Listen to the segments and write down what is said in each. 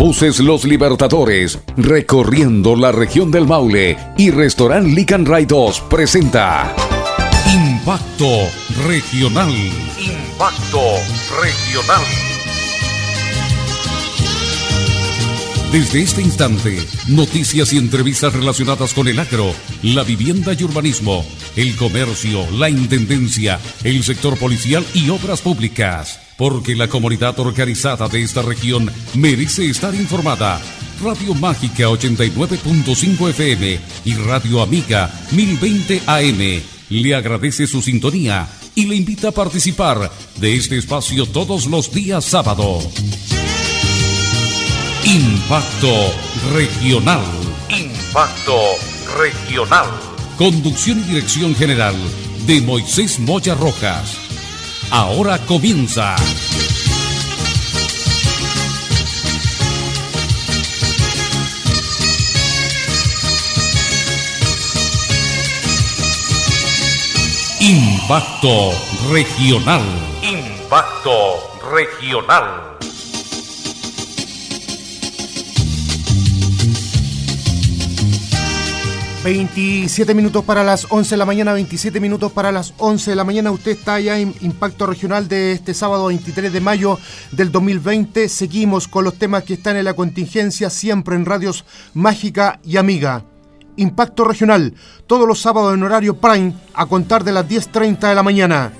Buses Los Libertadores, recorriendo la región del Maule y Restaurant Lican Ray 2 presenta Impacto Regional. Impacto Regional. Desde este instante, noticias y entrevistas relacionadas con el agro, la vivienda y urbanismo, el comercio, la intendencia, el sector policial y obras públicas. Porque la comunidad organizada de esta región merece estar informada. Radio Mágica 89.5 FM y Radio Amiga 1020 AM le agradece su sintonía y le invita a participar de este espacio todos los días sábado. Impacto Regional. Impacto Regional. Conducción y dirección general de Moisés Moya Rojas. Ahora comienza. Impacto Regional. Impacto Regional. 27 minutos para las 11 de la mañana, 27 minutos para las 11 de la mañana. Usted está ya en Impacto Regional de este sábado 23 de mayo del 2020. Seguimos con los temas que están en la contingencia, siempre en radios Mágica y Amiga. Impacto Regional, todos los sábados en horario prime, a contar de las 10.30 de la mañana.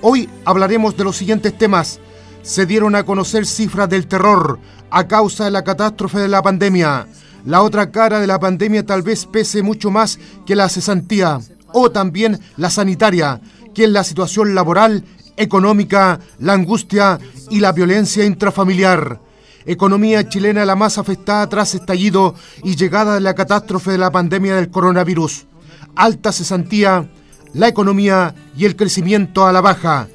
Hoy hablaremos de los siguientes temas. Se dieron a conocer cifras del terror a causa de la catástrofe de la pandemia la otra cara de la pandemia tal vez pese mucho más que la cesantía o también la sanitaria, que es la situación laboral, económica, la angustia y la violencia intrafamiliar. Economía chilena la más afectada tras estallido y llegada de la catástrofe de la pandemia del coronavirus. Alta cesantía, la economía y el crecimiento a la baja.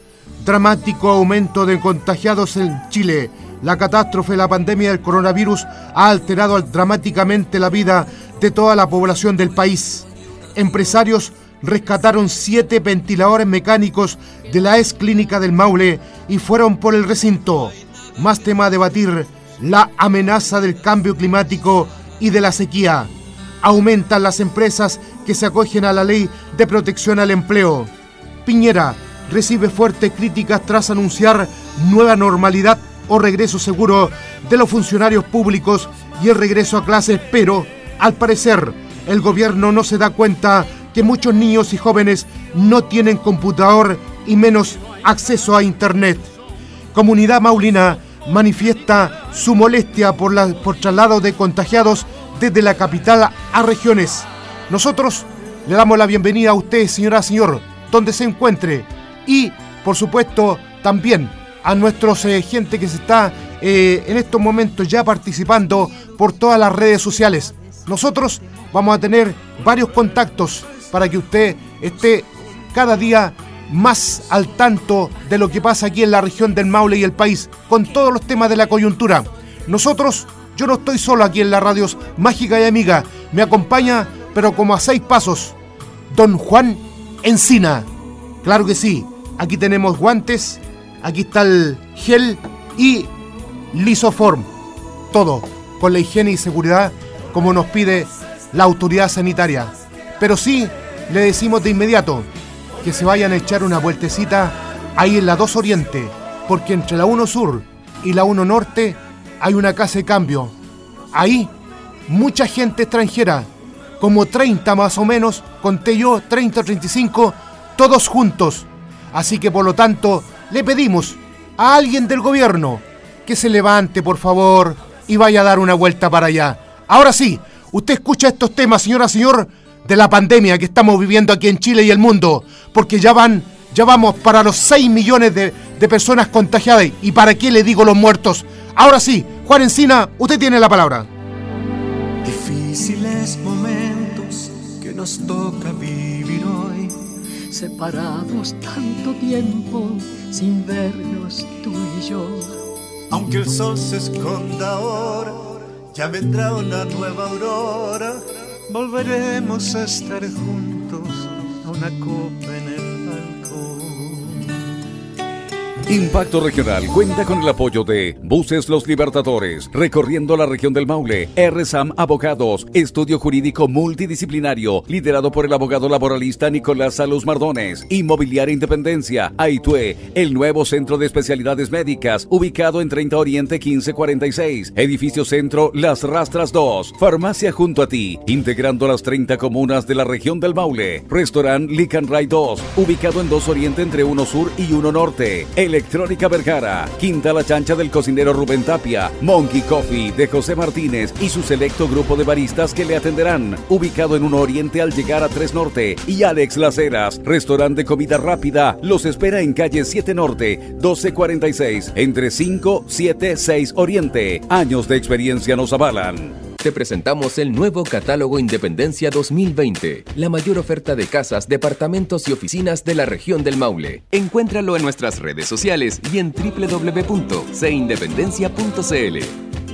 Dramático aumento de contagiados en Chile la catástrofe la pandemia del coronavirus ha alterado dramáticamente la vida de toda la población del país. Empresarios rescataron siete ventiladores mecánicos de la ex clínica del Maule y fueron por el recinto. Más tema a debatir, la amenaza del cambio climático y de la sequía. Aumentan las empresas que se acogen a la ley de protección al empleo. Piñera recibe fuertes críticas tras anunciar nueva normalidad o regreso seguro de los funcionarios públicos y el regreso a clases, pero al parecer el gobierno no se da cuenta que muchos niños y jóvenes no tienen computador y menos acceso a Internet. Comunidad Maulina manifiesta su molestia por, la, por traslado de contagiados desde la capital a regiones. Nosotros le damos la bienvenida a usted, señora, señor, donde se encuentre. Y, por supuesto, también a nuestros eh, gente que se está eh, en estos momentos ya participando por todas las redes sociales. Nosotros vamos a tener varios contactos para que usted esté cada día más al tanto de lo que pasa aquí en la región del Maule y el país, con todos los temas de la coyuntura. Nosotros, yo no estoy solo aquí en la radios Mágica y Amiga, me acompaña, pero como a seis pasos, don Juan Encina. Claro que sí, aquí tenemos guantes, Aquí está el gel y lisoform. Todo con la higiene y seguridad como nos pide la autoridad sanitaria. Pero sí le decimos de inmediato que se vayan a echar una vueltecita ahí en la 2 Oriente, porque entre la 1 Sur y la 1 Norte hay una casa de cambio. Ahí mucha gente extranjera, como 30 más o menos, conté yo, 30 o 35, todos juntos. Así que por lo tanto, le pedimos a alguien del gobierno que se levante, por favor, y vaya a dar una vuelta para allá. Ahora sí, usted escucha estos temas, señora, señor, de la pandemia que estamos viviendo aquí en Chile y el mundo, porque ya van, ya vamos para los 6 millones de, de personas contagiadas. ¿Y para qué le digo los muertos? Ahora sí, Juan Encina, usted tiene la palabra. Difíciles momentos que nos toca vivir separados tanto tiempo sin vernos tú y yo. Aunque el sol se esconda ahora, ya vendrá una nueva aurora. Volveremos a estar juntos a una copa en el Impacto Regional cuenta con el apoyo de Buses Los Libertadores, recorriendo la región del Maule, RSAM Abogados, estudio jurídico multidisciplinario, liderado por el abogado laboralista Nicolás Salus Mardones, Inmobiliaria Independencia, Aitue, el nuevo centro de especialidades médicas, ubicado en 30 Oriente 1546, edificio centro Las Rastras 2, farmacia junto a ti, integrando las 30 comunas de la región del Maule, restaurant Lican Ray 2, ubicado en 2 Oriente entre 1 Sur y 1 Norte, Electrónica Vergara, Quinta La Chancha del cocinero Rubén Tapia, Monkey Coffee de José Martínez y su selecto grupo de baristas que le atenderán, ubicado en un oriente al llegar a 3 Norte, y Alex Laceras, restaurante de comida rápida, los espera en calle 7 Norte, 1246, entre 5, 7, 6 Oriente. Años de experiencia nos avalan te presentamos el nuevo catálogo Independencia 2020, la mayor oferta de casas, departamentos y oficinas de la región del Maule. Encuéntralo en nuestras redes sociales y en www.seindependencia.cl.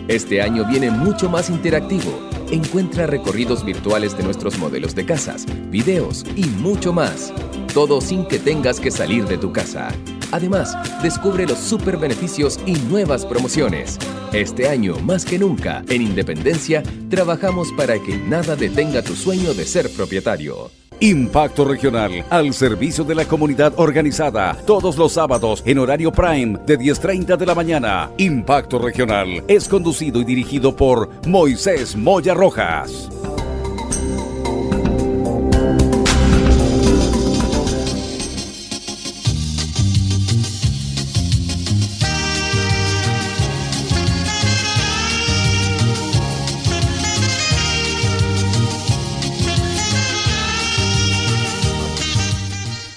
Este año viene mucho más interactivo. Encuentra recorridos virtuales de nuestros modelos de casas, videos y mucho más. Todo sin que tengas que salir de tu casa. Además, descubre los super beneficios y nuevas promociones. Este año, más que nunca, en Independencia, trabajamos para que nada detenga tu sueño de ser propietario. Impacto Regional, al servicio de la comunidad organizada, todos los sábados en horario prime de 10.30 de la mañana. Impacto Regional es conducido y dirigido por Moisés Moya Rojas.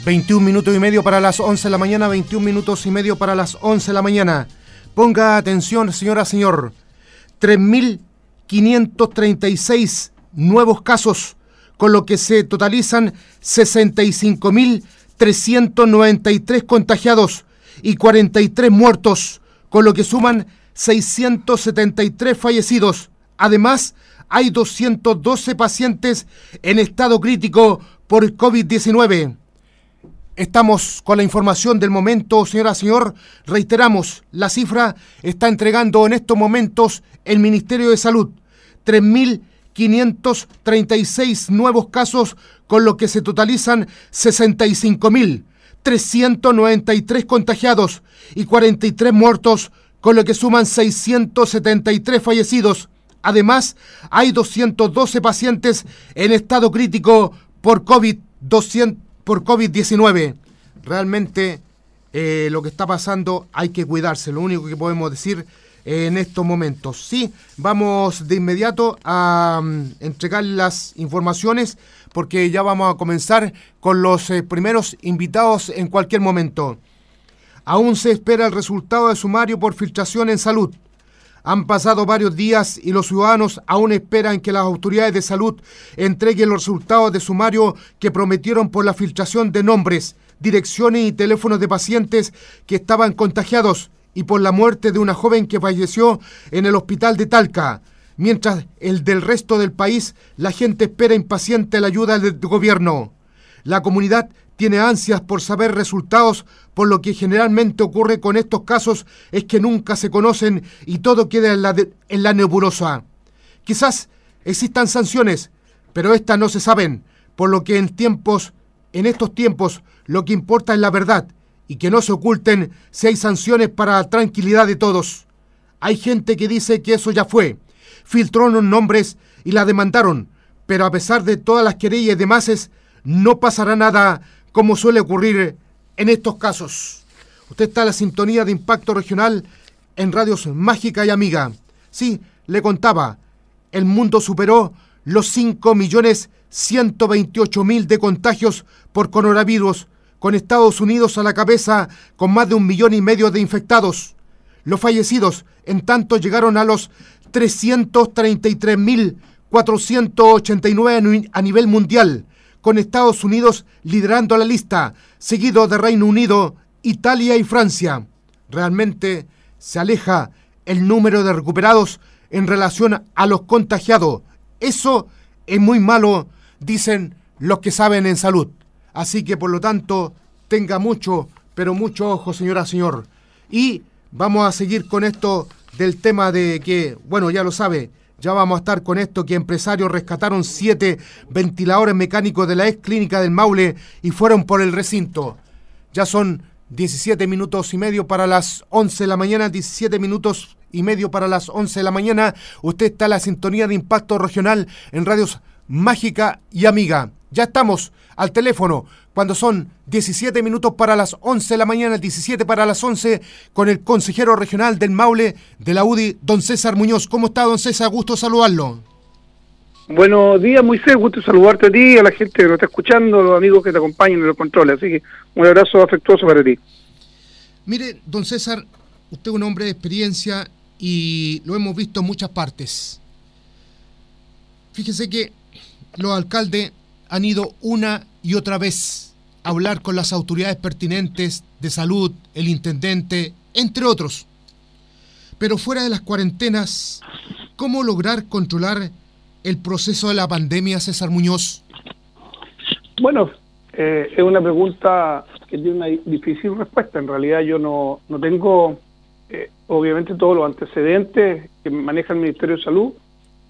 21 minutos y medio para las 11 de la mañana, 21 minutos y medio para las 11 de la mañana. Ponga atención, señora, señor. 3.536 nuevos casos, con lo que se totalizan 65.393 contagiados y 43 muertos, con lo que suman 673 fallecidos. Además, hay 212 pacientes en estado crítico por COVID-19. Estamos con la información del momento, señora, señor. Reiteramos, la cifra está entregando en estos momentos el Ministerio de Salud. 3.536 nuevos casos, con lo que se totalizan 65.393 contagiados y 43 muertos, con lo que suman 673 fallecidos. Además, hay 212 pacientes en estado crítico por COVID-200 por COVID-19. Realmente eh, lo que está pasando hay que cuidarse, lo único que podemos decir en estos momentos. Sí, vamos de inmediato a mm, entregar las informaciones porque ya vamos a comenzar con los eh, primeros invitados en cualquier momento. Aún se espera el resultado de sumario por filtración en salud. Han pasado varios días y los ciudadanos aún esperan que las autoridades de salud entreguen los resultados de sumario que prometieron por la filtración de nombres, direcciones y teléfonos de pacientes que estaban contagiados y por la muerte de una joven que falleció en el hospital de Talca. Mientras el del resto del país, la gente espera impaciente la ayuda del gobierno. La comunidad tiene ansias por saber resultados, por lo que generalmente ocurre con estos casos es que nunca se conocen y todo queda en la, en la nebulosa. Quizás existan sanciones, pero estas no se saben, por lo que en tiempos, en estos tiempos, lo que importa es la verdad y que no se oculten si hay sanciones para la tranquilidad de todos. Hay gente que dice que eso ya fue. Filtró los nombres y la demandaron, pero a pesar de todas las querellas y demás, no pasará nada como suele ocurrir en estos casos. Usted está en la sintonía de impacto regional en Radios Mágica y Amiga. Sí, le contaba, el mundo superó los 5.128.000 de contagios por coronavirus, con Estados Unidos a la cabeza con más de un millón y medio de infectados. Los fallecidos, en tanto, llegaron a los 333.489 a nivel mundial, con Estados Unidos liderando la lista, seguido de Reino Unido, Italia y Francia. Realmente se aleja el número de recuperados en relación a los contagiados. Eso es muy malo, dicen los que saben en salud. Así que por lo tanto, tenga mucho, pero mucho ojo, señora, señor. Y vamos a seguir con esto del tema de que, bueno, ya lo sabe, ya vamos a estar con esto que empresarios rescataron siete ventiladores mecánicos de la ex clínica del Maule y fueron por el recinto. Ya son 17 minutos y medio para las 11 de la mañana, 17 minutos y medio para las 11 de la mañana. Usted está en la sintonía de impacto regional en radios Mágica y Amiga. Ya estamos al teléfono cuando son 17 minutos para las 11 de la mañana, 17 para las 11, con el consejero regional del Maule de la UDI, don César Muñoz. ¿Cómo está, don César? Gusto saludarlo. Buenos días, Moisés. Gusto saludarte a ti, a la gente que nos está escuchando, a los amigos que te acompañan en los controles. Así que un abrazo afectuoso para ti. Mire, don César, usted es un hombre de experiencia y lo hemos visto en muchas partes. Fíjese que los alcaldes han ido una y otra vez hablar con las autoridades pertinentes de salud, el intendente, entre otros. Pero fuera de las cuarentenas, ¿cómo lograr controlar el proceso de la pandemia, César Muñoz? Bueno, eh, es una pregunta que tiene una difícil respuesta. En realidad yo no, no tengo, eh, obviamente, todos los antecedentes que maneja el Ministerio de Salud,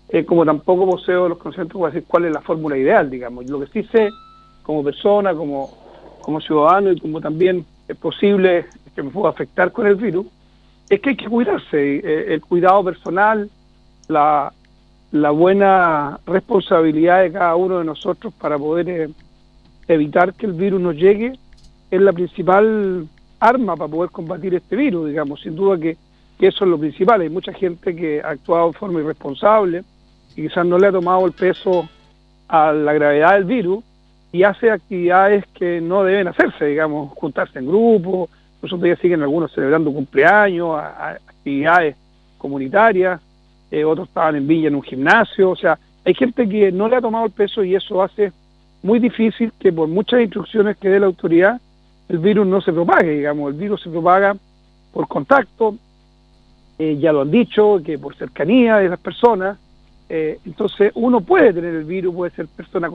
eh, como tampoco poseo los conocimientos para decir cuál es la fórmula ideal, digamos. Lo que sí sé, como persona, como, como ciudadano y como también es posible que me pueda afectar con el virus, es que hay que cuidarse. el cuidado personal, la, la buena responsabilidad de cada uno de nosotros para poder evitar que el virus nos llegue es la principal arma para poder combatir este virus, digamos, sin duda que, eso es lo principal. Hay mucha gente que ha actuado de forma irresponsable y quizás no le ha tomado el peso a la gravedad del virus y hace actividades que no deben hacerse, digamos, juntarse en grupo, nosotros ya siguen algunos celebrando cumpleaños, actividades comunitarias, eh, otros estaban en Villa en un gimnasio, o sea, hay gente que no le ha tomado el peso y eso hace muy difícil que por muchas instrucciones que dé la autoridad, el virus no se propague, digamos, el virus se propaga por contacto, eh, ya lo han dicho, que por cercanía de las personas, eh, entonces uno puede tener el virus, puede ser persona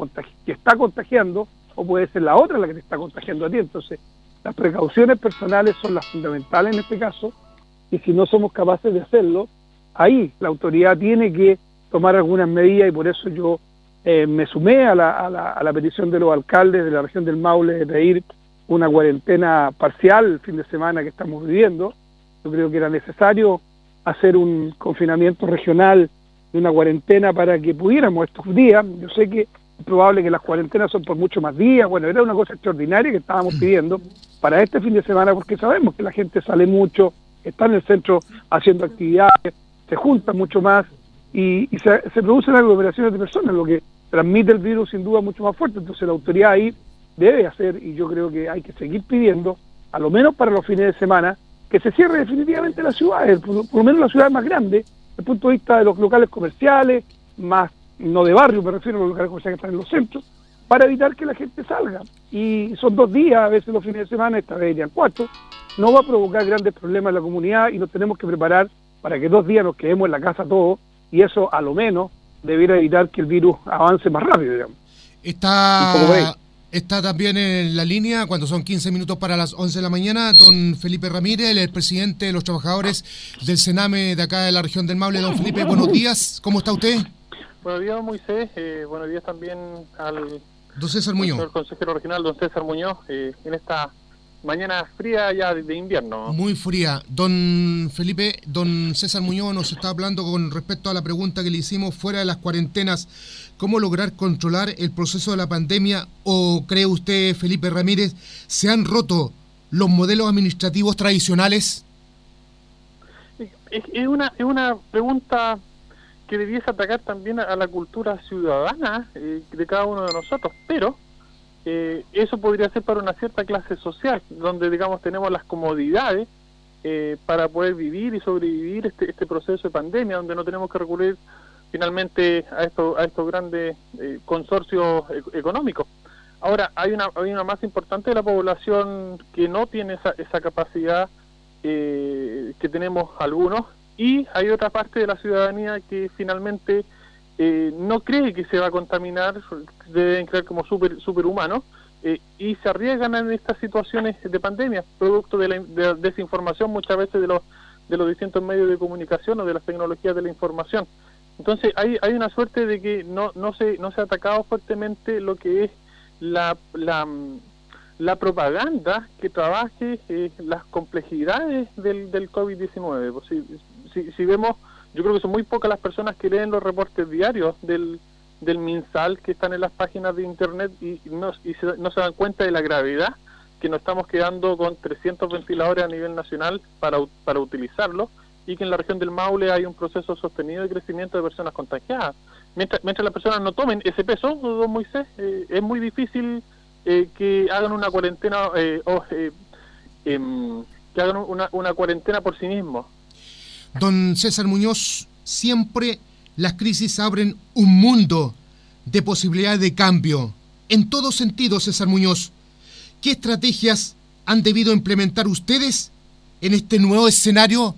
que está contagiando o puede ser la otra la que te está contagiando a ti, entonces las precauciones personales son las fundamentales en este caso y si no somos capaces de hacerlo, ahí la autoridad tiene que tomar algunas medidas y por eso yo eh, me sumé a la, a, la, petición de los alcaldes de la región del Maule de pedir una cuarentena parcial el fin de semana que estamos viviendo. Yo creo que era necesario hacer un confinamiento regional de una cuarentena para que pudiéramos estos días. Yo sé que es probable que las cuarentenas son por mucho más días. Bueno, era una cosa extraordinaria que estábamos mm. pidiendo para este fin de semana porque sabemos que la gente sale mucho, está en el centro haciendo actividades, se junta mucho más y, se, se producen aglomeraciones de personas, lo que transmite el virus sin duda mucho más fuerte. Entonces la autoridad ahí debe hacer, y yo creo que hay que seguir pidiendo, a lo menos para los fines de semana, que se cierre definitivamente la ciudad, por, lo menos la ciudad más grande, desde el punto de vista de los locales comerciales, más, no de barrio, me refiero a los locales comerciales que están en los centros, para evitar que la gente salga. Y son dos días, a veces los fines de semana, esta vez irían cuatro, no va a provocar grandes problemas en la comunidad y nos tenemos que preparar para que dos días nos quedemos en la casa todos y eso a lo menos debiera evitar que el virus avance más rápido, digamos. Está, está también en la línea, cuando son 15 minutos para las 11 de la mañana, don Felipe Ramírez, el presidente de los trabajadores del Sename de acá de la región del Maule. Don Felipe, buenos días, ¿cómo está usted? Buenos días, Moisés. Eh, buenos días también al don César Muñoz. El consejero regional, don César Muñoz, eh, en esta mañana fría ya de, invierno. Muy fría. Don Felipe, don César Muñoz nos está hablando con respecto a la pregunta que le hicimos fuera de las cuarentenas. ¿Cómo lograr controlar el proceso de la pandemia? ¿O cree usted, Felipe Ramírez, se han roto los modelos administrativos tradicionales? Es una, es una pregunta que debiese atacar también a la cultura ciudadana eh, de cada uno de nosotros, pero eh, eso podría ser para una cierta clase social, donde digamos tenemos las comodidades eh, para poder vivir y sobrevivir este, este proceso de pandemia, donde no tenemos que recurrir finalmente a, esto, a estos grandes eh, consorcios económicos. Ahora, hay una, hay una más importante de la población que no tiene esa, esa capacidad que tenemos algunos y hay otra parte de la ciudadanía que finalmente no cree que se va a contaminar, deben creer como super, superhumanos, eh, y se arriesgan en estas situaciones de pandemia, producto de la desinformación muchas veces de los, de los distintos medios de comunicación o de las tecnologías de la información. Entonces hay, hay una suerte de que no, no, se, no se ha atacado fuertemente lo que es la, la, la propaganda que trabaje eh, las complejidades del, del COVID-19. Pues si, si, vemos, yo creo que son muy pocas las personas que leen los reportes diarios del, del MinSal que están en las páginas de Internet y, no, se, dan cuenta de la gravedad que nos estamos quedando con 300 ventiladores a nivel nacional para, para utilizarlo y que en la región del Maule hay un proceso sostenido de crecimiento de personas contagiadas. Mientras, mientras las personas no tomen ese peso, don Moisés, eh, es muy difícil eh, que hagan una cuarentena eh, o em, que hagan una, una cuarentena por sí mismos. Don César Muñoz, siempre las crisis abren un mundo de posibilidades de cambio. En todo sentido, César Muñoz, ¿qué estrategias han debido implementar ustedes en este nuevo escenario?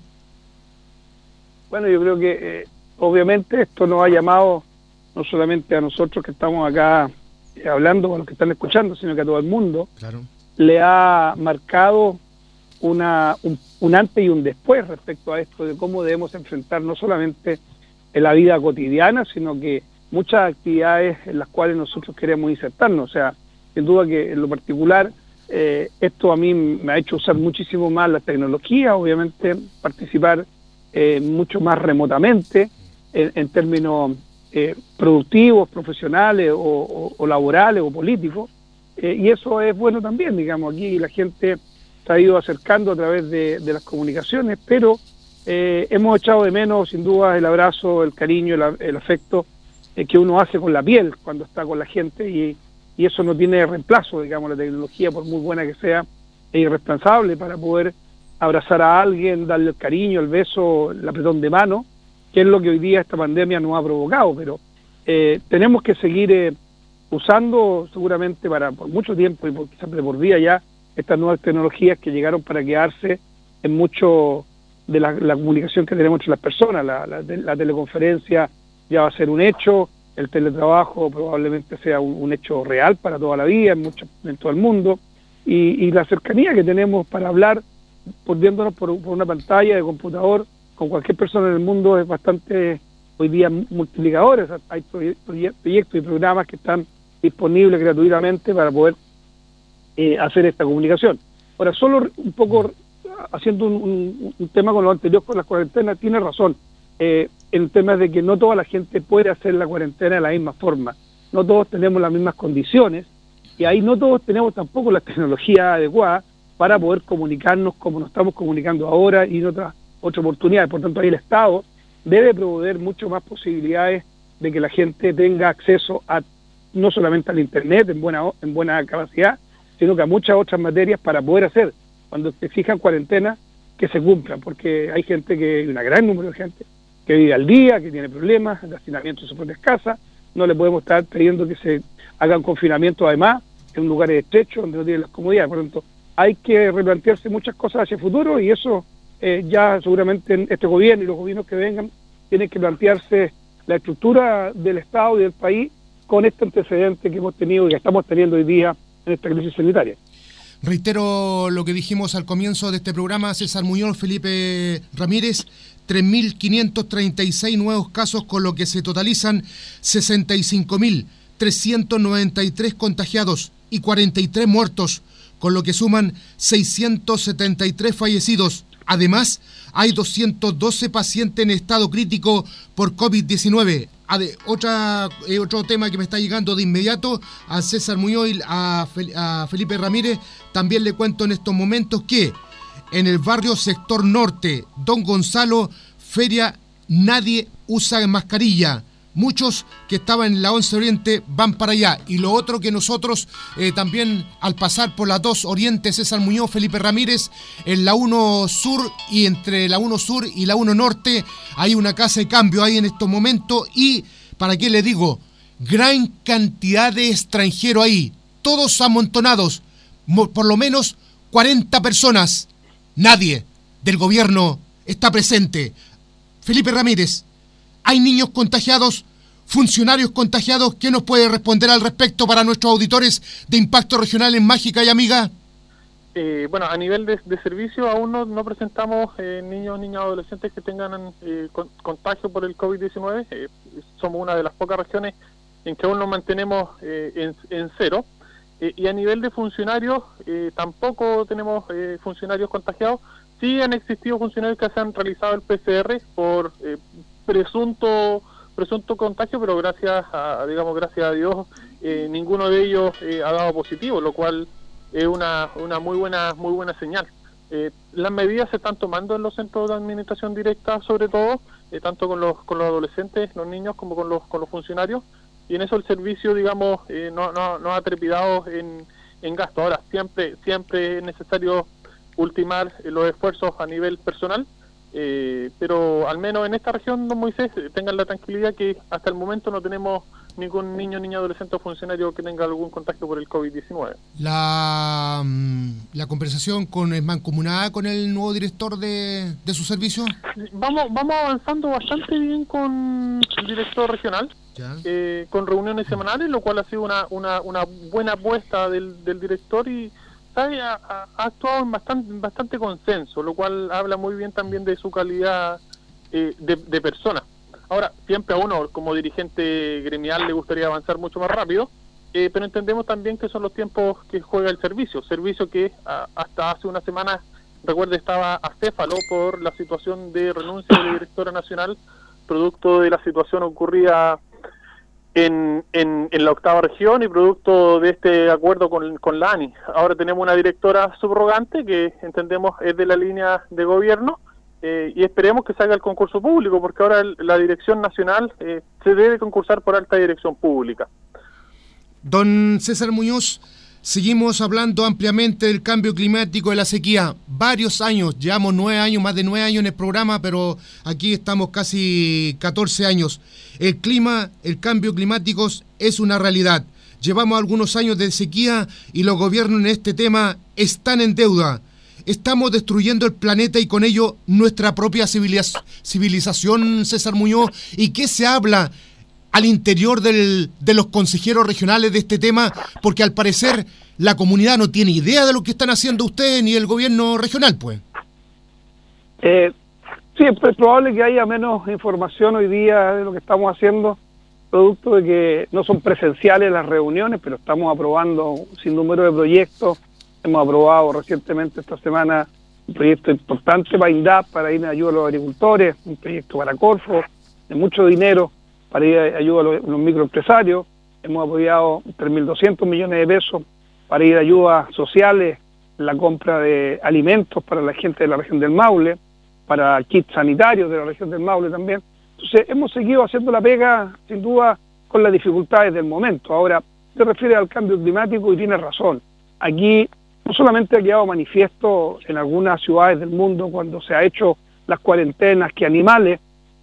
Bueno, yo creo que eh, obviamente esto nos ha llamado no solamente a nosotros que estamos acá eh, hablando, a los que están escuchando, sino que a todo el mundo. Claro. Le ha marcado una, un antes y un después respecto a esto de cómo debemos enfrentar no solamente en la vida cotidiana, sino que muchas actividades en las cuales nosotros queremos insertarnos. O sea, sin duda que en lo particular eh, esto a mí me ha hecho usar muchísimo más la tecnología, obviamente participar eh, mucho más remotamente en, términos eh, productivos, profesionales o, laborales o políticos. y eso es bueno también, digamos, aquí la gente se ha ido acercando a través de, las comunicaciones, pero eh, hemos echado de menos, sin duda, el abrazo, el cariño, el, afecto eh, que uno hace con la piel cuando está con la gente y, eso no tiene reemplazo, digamos, la tecnología, por muy buena que sea, es irreemplazable para poder abrazar a alguien, darle el cariño, el beso, el apretón de mano, que es lo que hoy día esta pandemia nos ha provocado, pero eh, tenemos que seguir usando seguramente para por mucho tiempo y por, quizás por día ya estas nuevas tecnologías que llegaron para quedarse en muchos de la, comunicación que tenemos entre las personas. La, la, teleconferencia ya va a ser un hecho, el teletrabajo probablemente sea un, hecho real para toda la vida, en, mucho, en todo el mundo, y, la cercanía que tenemos para hablar, poniéndonos por, una pantalla de computador con cualquier persona en el mundo es bastante hoy día multiplicadores. Hay proyectos y programas que están disponibles gratuitamente para poder eh, hacer esta comunicación. Ahora, solo un poco haciendo un, tema con lo anterior con la cuarentena, tiene razón. Eh, el tema de que no toda la gente puede hacer la cuarentena de la misma forma. No todos tenemos las mismas condiciones y ahí no todos tenemos tampoco la tecnología adecuada para poder comunicarnos como nos estamos comunicando ahora y en otras otra oportunidades. Por tanto, ahí el Estado debe proveer mucho más posibilidades de que la gente tenga acceso a no solamente al Internet en buena, en buena capacidad, sino que a muchas otras materias para poder hacer cuando se exijan cuarentena, que se cumplan, porque hay gente que, hay un gran número de gente que vive al día, que tiene problemas de hacinamiento en sus propias casas, no le podemos estar pidiendo que se hagan confinamiento además en lugares estrechos donde no tienen las comodidades, por lo tanto hay que replantearse muchas cosas hacia el futuro y eso eh, ya seguramente este gobierno y los gobiernos que vengan tienen que plantearse la estructura del Estado y del país con este antecedente que hemos tenido y que estamos teniendo hoy día en esta crisis sanitaria. Reitero lo que dijimos al comienzo de este programa, César Muñoz, Felipe Ramírez, 3.536 nuevos casos, con lo que se totalizan 65.393 contagiados y 43 muertos, con lo que suman 673 fallecidos. Además, hay 212 pacientes en estado crítico por COVID-19. Otra, eh, otro tema que me está llegando de inmediato a César Muñoz a, Felipe Ramírez, también le cuento en estos momentos que en el barrio sector norte, Don Gonzalo, feria, nadie usa mascarilla muchos que estaban en la 11 Oriente van para allá. Y lo otro que nosotros eh, también al pasar por la 2 Oriente, César Muñoz, Felipe Ramírez, en la 1 Sur y entre la 1 Sur y la 1 Norte hay una casa de cambio ahí en estos momentos y, ¿para qué le digo? Gran cantidad de extranjeros ahí, todos amontonados, por lo menos 40 personas. Nadie del gobierno está presente. Felipe Ramírez, hay niños contagiados funcionarios contagiados. ¿Qué nos puede responder al respecto para nuestros auditores de Impacto Regional en Mágica y Amiga? Eh, bueno, a nivel de, servicio aún no, presentamos eh, niños, niñas, adolescentes que tengan eh, contagio por el COVID-19. somos una de las pocas regiones en que aún nos mantenemos en, en, cero. y a nivel de funcionarios, tampoco tenemos funcionarios contagiados. Sí han existido funcionarios que se han realizado el PCR por presunto presunto contagio, pero gracias a, digamos, gracias a Dios, eh, ninguno de ellos eh, ha dado positivo, lo cual es una, una muy buena muy buena señal. Eh, las medidas se están tomando en los centros de administración directa, sobre todo, tanto con los, con los adolescentes, los niños, como con los, con los funcionarios, y en eso el servicio, digamos, no, no, no ha trepidado en, en gasto. Ahora, siempre, siempre es necesario ultimar los esfuerzos a nivel personal, eh, pero al menos en esta región, don Moisés, tengan la tranquilidad que hasta el momento no tenemos ningún niño, niña, adolescente o funcionario que tenga algún contacto por el COVID-19. La, mm, ¿La conversación con es mancomunada con el nuevo director de, de su servicio? Vamos, vamos avanzando bastante bien con el director regional. Eh, con reuniones semanales, lo cual ha sido una, una, una buena apuesta del, del director y ha, actuado en bastante, bastante consenso, lo cual habla muy bien también de su calidad eh, de, persona. Ahora, siempre a uno como dirigente gremial le gustaría avanzar mucho más rápido, eh, pero entendemos también que son los tiempos que juega el servicio, servicio que hasta hace una semana, recuerde, estaba acéfalo por la situación de renuncia de la directora nacional, producto de la situación ocurrida en, en, la octava región y producto de este acuerdo con, con la ANI. Ahora tenemos una directora subrogante que entendemos es de la línea de gobierno eh, y esperemos que salga el concurso público porque ahora la dirección nacional eh, se debe concursar por alta dirección pública. Don César Muñoz, Seguimos hablando ampliamente del cambio climático, de la sequía. Varios años, llevamos nueve años, más de nueve años en el programa, pero aquí estamos casi 14 años. El clima, el cambio climático es una realidad. Llevamos algunos años de sequía y los gobiernos en este tema están en deuda. Estamos destruyendo el planeta y con ello nuestra propia civilización, César Muñoz. ¿Y qué se habla al interior del, de los consejeros regionales de este tema, porque al parecer la comunidad no tiene idea de lo que están haciendo ustedes ni el gobierno regional, pues. Eh, sí, es probable que haya menos información hoy día de lo que estamos haciendo, producto de que no son presenciales las reuniones, pero estamos aprobando sin número de proyectos. Hemos aprobado recientemente esta semana un proyecto importante para INDAP, para ir en ayuda a los agricultores, un proyecto para Corfo, de mucho dinero para ir a ayuda a los, microempresarios. Hemos apoyado 3.200 millones de pesos para ir a ayudas sociales, la compra de alimentos para la gente de la región del Maule, para kits sanitarios de la región del Maule también. Entonces, hemos seguido haciendo la pega, sin duda, con las dificultades del momento. Ahora, se refiere al cambio climático y tiene razón. Aquí no solamente ha quedado manifiesto en algunas ciudades del mundo cuando se ha hecho las cuarentenas que animales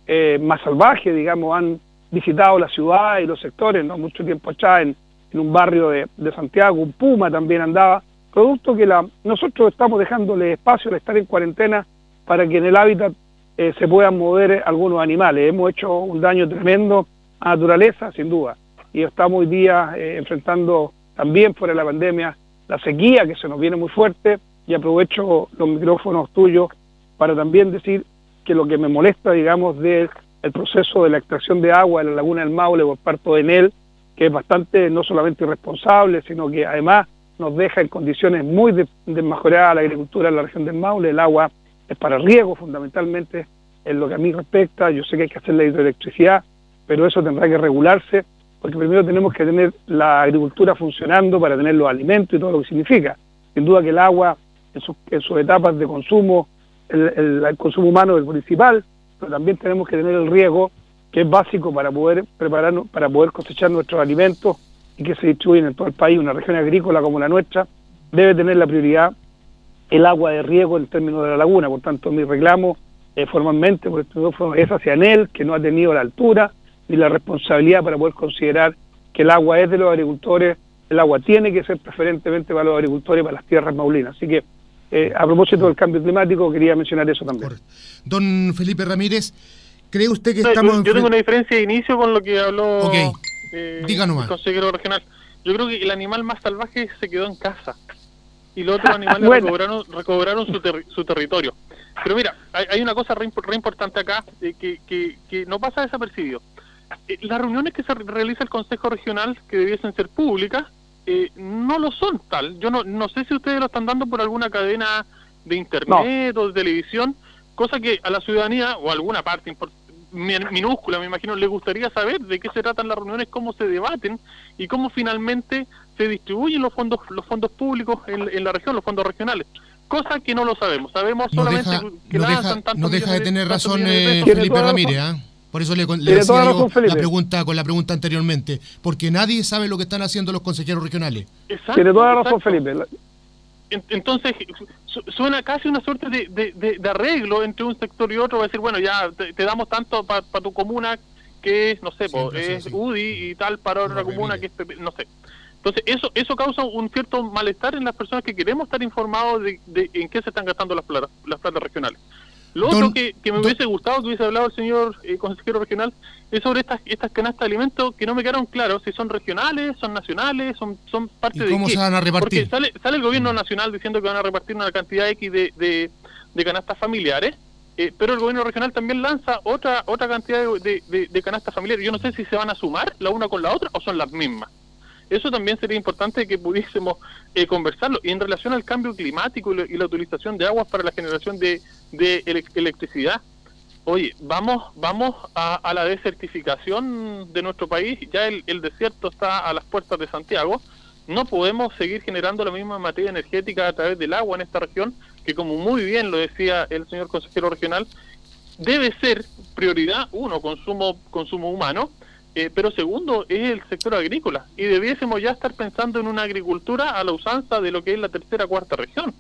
eh, más salvajes, digamos, han visitado la ciudad y los sectores, no mucho tiempo allá en, un barrio de, Santiago, un puma también andaba, producto que la, nosotros estamos dejándole espacio al estar en cuarentena para que en el hábitat eh, se puedan mover algunos animales. Hemos hecho un daño tremendo a la naturaleza, sin duda, y estamos hoy día eh, enfrentando también fuera de la pandemia la sequía que se nos viene muy fuerte y aprovecho los micrófonos tuyos para también decir que lo que me molesta, digamos, de el proceso de la extracción de agua en la laguna del Maule por parte de Enel, que es bastante no solamente irresponsable, sino que además nos deja en condiciones muy desmejoradas la agricultura en la región del Maule. El agua es para riego fundamentalmente, en lo que a mí respecta. Yo sé que hay que hacer la hidroelectricidad, pero eso tendrá que regularse, porque primero tenemos que tener la agricultura funcionando para tener los alimentos y todo lo que significa. Sin duda que el agua, en, sus etapas de consumo, el, el consumo humano es el principal, pero también tenemos que tener el riego, que es básico para poder prepararnos, para poder cosechar nuestros alimentos y que se distribuyen en todo el país. Una región agrícola como la nuestra debe tener la prioridad el agua de riego en términos de la laguna. Por tanto, mi reclamo eh, formalmente por este es hacia él, que no ha tenido la altura ni la responsabilidad para poder considerar que el agua es de los agricultores, el agua tiene que ser preferentemente para los agricultores y para las tierras maulinas. Así que eh, a propósito del cambio climático, quería mencionar eso también. Don Felipe Ramírez, ¿Cree usted que estamos... Yo, tengo una diferencia de inicio con lo que habló eh, el consejero regional. Yo creo que el animal más salvaje se quedó en casa y los otros animales recobraron, recobraron su, su territorio. Pero mira, hay, una cosa re, importante acá eh, que, que, no pasa desapercibido. Eh, las reuniones que se realiza el Consejo Regional, que debiesen ser públicas, eh, no lo son tal. Yo no, no sé si ustedes lo están dando por alguna cadena de internet o de televisión, cosa que a la ciudadanía o a alguna parte minúscula, me imagino, le gustaría saber de qué se tratan las reuniones, cómo se debaten y cómo finalmente se distribuyen los fondos los fondos públicos en, la región, los fondos regionales. Cosa que no lo sabemos. Sabemos solamente que no deja, no deja de tener razón eh, Felipe Ramírez. ¿ah? Por eso le, le yo la pregunta con la pregunta anteriormente, porque nadie sabe lo que están haciendo los consejeros regionales. Tiene toda la razón, Felipe. Entonces, suena casi una suerte de, de, arreglo entre un sector y otro. Va a decir, bueno, ya te, damos tanto para tu comuna que es, no sé, es UDI y tal para otra comuna que es, no sé. Entonces, eso eso causa un cierto malestar en las personas que queremos estar informados de, en qué se están gastando las plata, las plantas regionales. Lo otro que, me hubiese gustado que hubiese hablado el señor eh, consejero regional es sobre estas estas canastas de alimentos que no me quedaron claros si son regionales, son nacionales, son son parte de cómo se van a repartir? Porque sale, sale el gobierno mm. nacional diciendo que van a repartir una cantidad X de, de, canastas familiares, eh, pero el gobierno regional también lanza otra otra cantidad de, de, canastas familiares. Yo no sé si se van a sumar la una con la otra o son las mismas. Eso también sería importante que pudiésemos eh, conversarlo. Y en relación al cambio climático y, la utilización de aguas para la generación de, electricidad, oye, vamos vamos a, la desertificación de nuestro país. Ya el, desierto está a las puertas de Santiago. No podemos seguir generando la misma materia energética a través del agua en esta región, que como muy bien lo decía el señor consejero regional, debe ser prioridad, uno, consumo, consumo humano, eh, pero segundo es el sector agrícola y debiésemos ya estar pensando en una agricultura a la usanza de lo que es la tercera cuarta región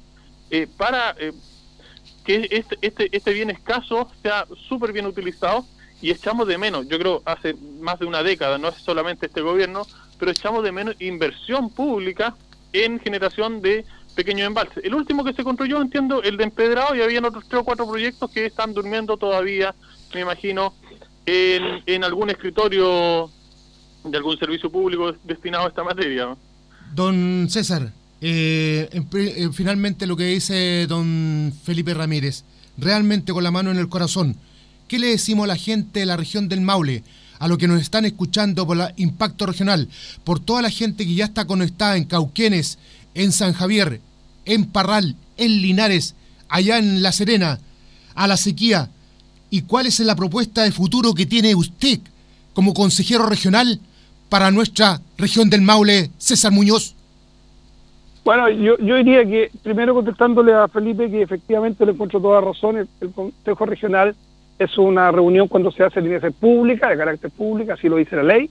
eh, para eh, que este, este, este bien escaso sea súper bien utilizado y echamos de menos, yo creo hace más de una década, no es solamente este gobierno, pero echamos de menos inversión pública en generación de pequeños embalses. El último que se construyó, entiendo, el de Empedrado y habían otros tres o cuatro proyectos que están durmiendo todavía, me imagino, en, algún escritorio de algún servicio público destinado a esta materia. Don César, eh, eh, finalmente lo que dice don Felipe Ramírez, realmente con la mano en el corazón, ¿qué le decimos a la gente de la región del Maule? a lo que nos están escuchando por el impacto regional, por toda la gente que ya está conectada en Cauquenes, en San Javier, en Parral, en Linares, allá en La Serena, a la sequía, y cuál es la propuesta de futuro que tiene usted como consejero regional para nuestra región del Maule, César Muñoz. Bueno, yo, yo diría que primero contestándole a Felipe que efectivamente le encuentro toda razón, el, Consejo Regional es una reunión cuando se hace en pública, de carácter público, así lo dice la ley.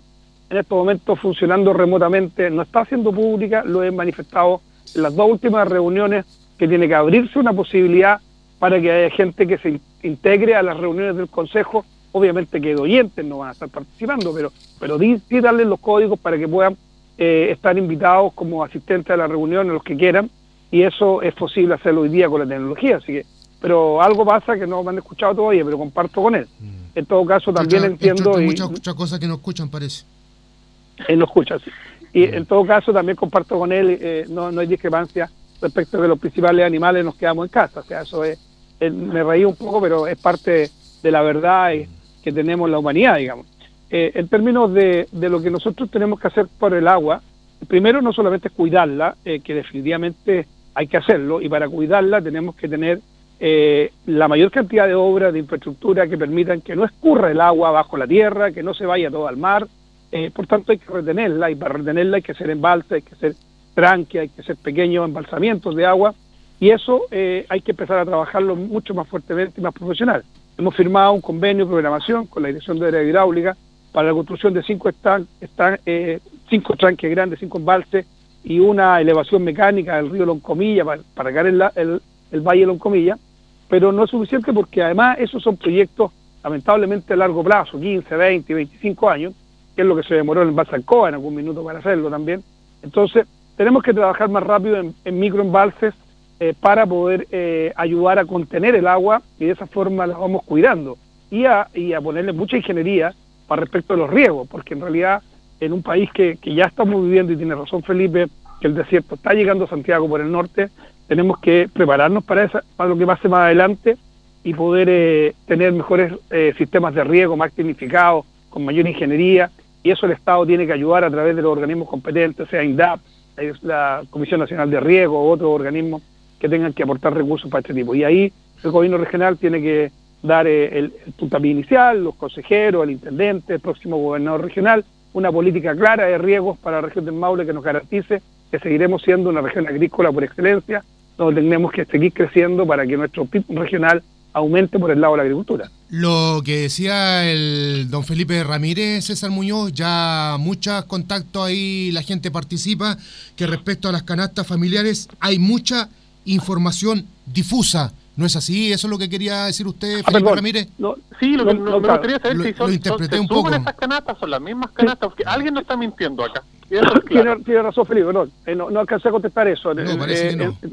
En estos momentos funcionando remotamente no está siendo pública, lo he manifestado en las dos últimas reuniones que tiene que abrirse una posibilidad para que haya gente que se integre a las reuniones del Consejo, obviamente que oyentes no van a estar participando, pero, pero sí, darles los códigos para que puedan eh, estar invitados como asistentes a la reunión, los que quieran, y eso es posible hacerlo hoy día con la tecnología, así que, pero algo pasa que no me han escuchado todavía, pero comparto con él. Mm. En todo caso, también entiendo... y, muchas, cosas que no escuchan, parece. Él no escucha, sí. Y mm. en todo caso, también comparto con él, eh, no, no hay discrepancia respecto de que los principales animales nos quedamos en casa, o sea, eso es me reí un poco, pero es parte de la verdad que tenemos la humanidad, digamos. Eh, en términos de, de, lo que nosotros tenemos que hacer por el agua, primero no solamente cuidarla, eh, que definitivamente hay que hacerlo, y para cuidarla tenemos que tener la mayor cantidad de obras de infraestructura que permitan que no escurra el agua bajo la tierra, que no se vaya todo al mar, por tanto hay que retenerla, y para retenerla hay que hacer embalse, hay que hacer tranque, hay que hacer pequeños embalsamientos de agua, y eso eh, hay que empezar a trabajarlo mucho más fuertemente y más profesional. Hemos firmado un convenio de programación con la Dirección de Área Hidráulica para la construcción de cinco, están, están, eh, cinco tranques grandes, cinco embalses y una elevación mecánica del río Loncomilla para, para cargar el, el, valle Loncomilla, pero no es suficiente porque además esos son proyectos lamentablemente a largo plazo, 15, 20, 25 años, que es lo que se demoró en Balsancoa en algún minuto para hacerlo también. Entonces, tenemos que trabajar más rápido en, en microembalses eh, para poder eh, ayudar a contener el agua y de esa forma la vamos cuidando. y a, y a ponerle mucha ingeniería para respecto a los riegos, porque en realidad en un país que, que ya estamos viviendo, y tiene razón Felipe, que el desierto está llegando a Santiago por el norte, tenemos que prepararnos para, esa, para lo que pase más adelante y poder eh, tener mejores eh, sistemas de riego más tecnificados, con mayor ingeniería, y eso el Estado tiene que ayudar a través de los organismos competentes, sea INDAP, la Comisión Nacional de Riego o otros organismos que tengan que aportar recursos para este tipo. Y ahí el gobierno regional tiene que dar eh, el, el puntapié inicial, los consejeros, el intendente, el próximo gobernador regional, una política clara de riegos para la región del Maule que nos garantice que seguiremos siendo una región agrícola por excelencia, donde tenemos que seguir creciendo para que nuestro PIB regional aumente por el lado de la agricultura. Lo que decía el don Felipe Ramírez, César Muñoz, ya muchos contactos ahí, la gente participa, que respecto a las canastas familiares hay mucha información difusa. ¿No es así? ¿Eso es lo que quería decir usted, Ah, Felipe. Ramírez? No, Sí, lo que no, no, me gustaría saber Lo- si lo son, son- interpreté un poco. esas canastas, son las mismas canastas, porque alguien no está mintiendo acá. Y eso es Tiene, claro. tiene razón Felipe, no, eh, no, no alcancé a contestar eso. No, Eh, parece eh, que no. eh,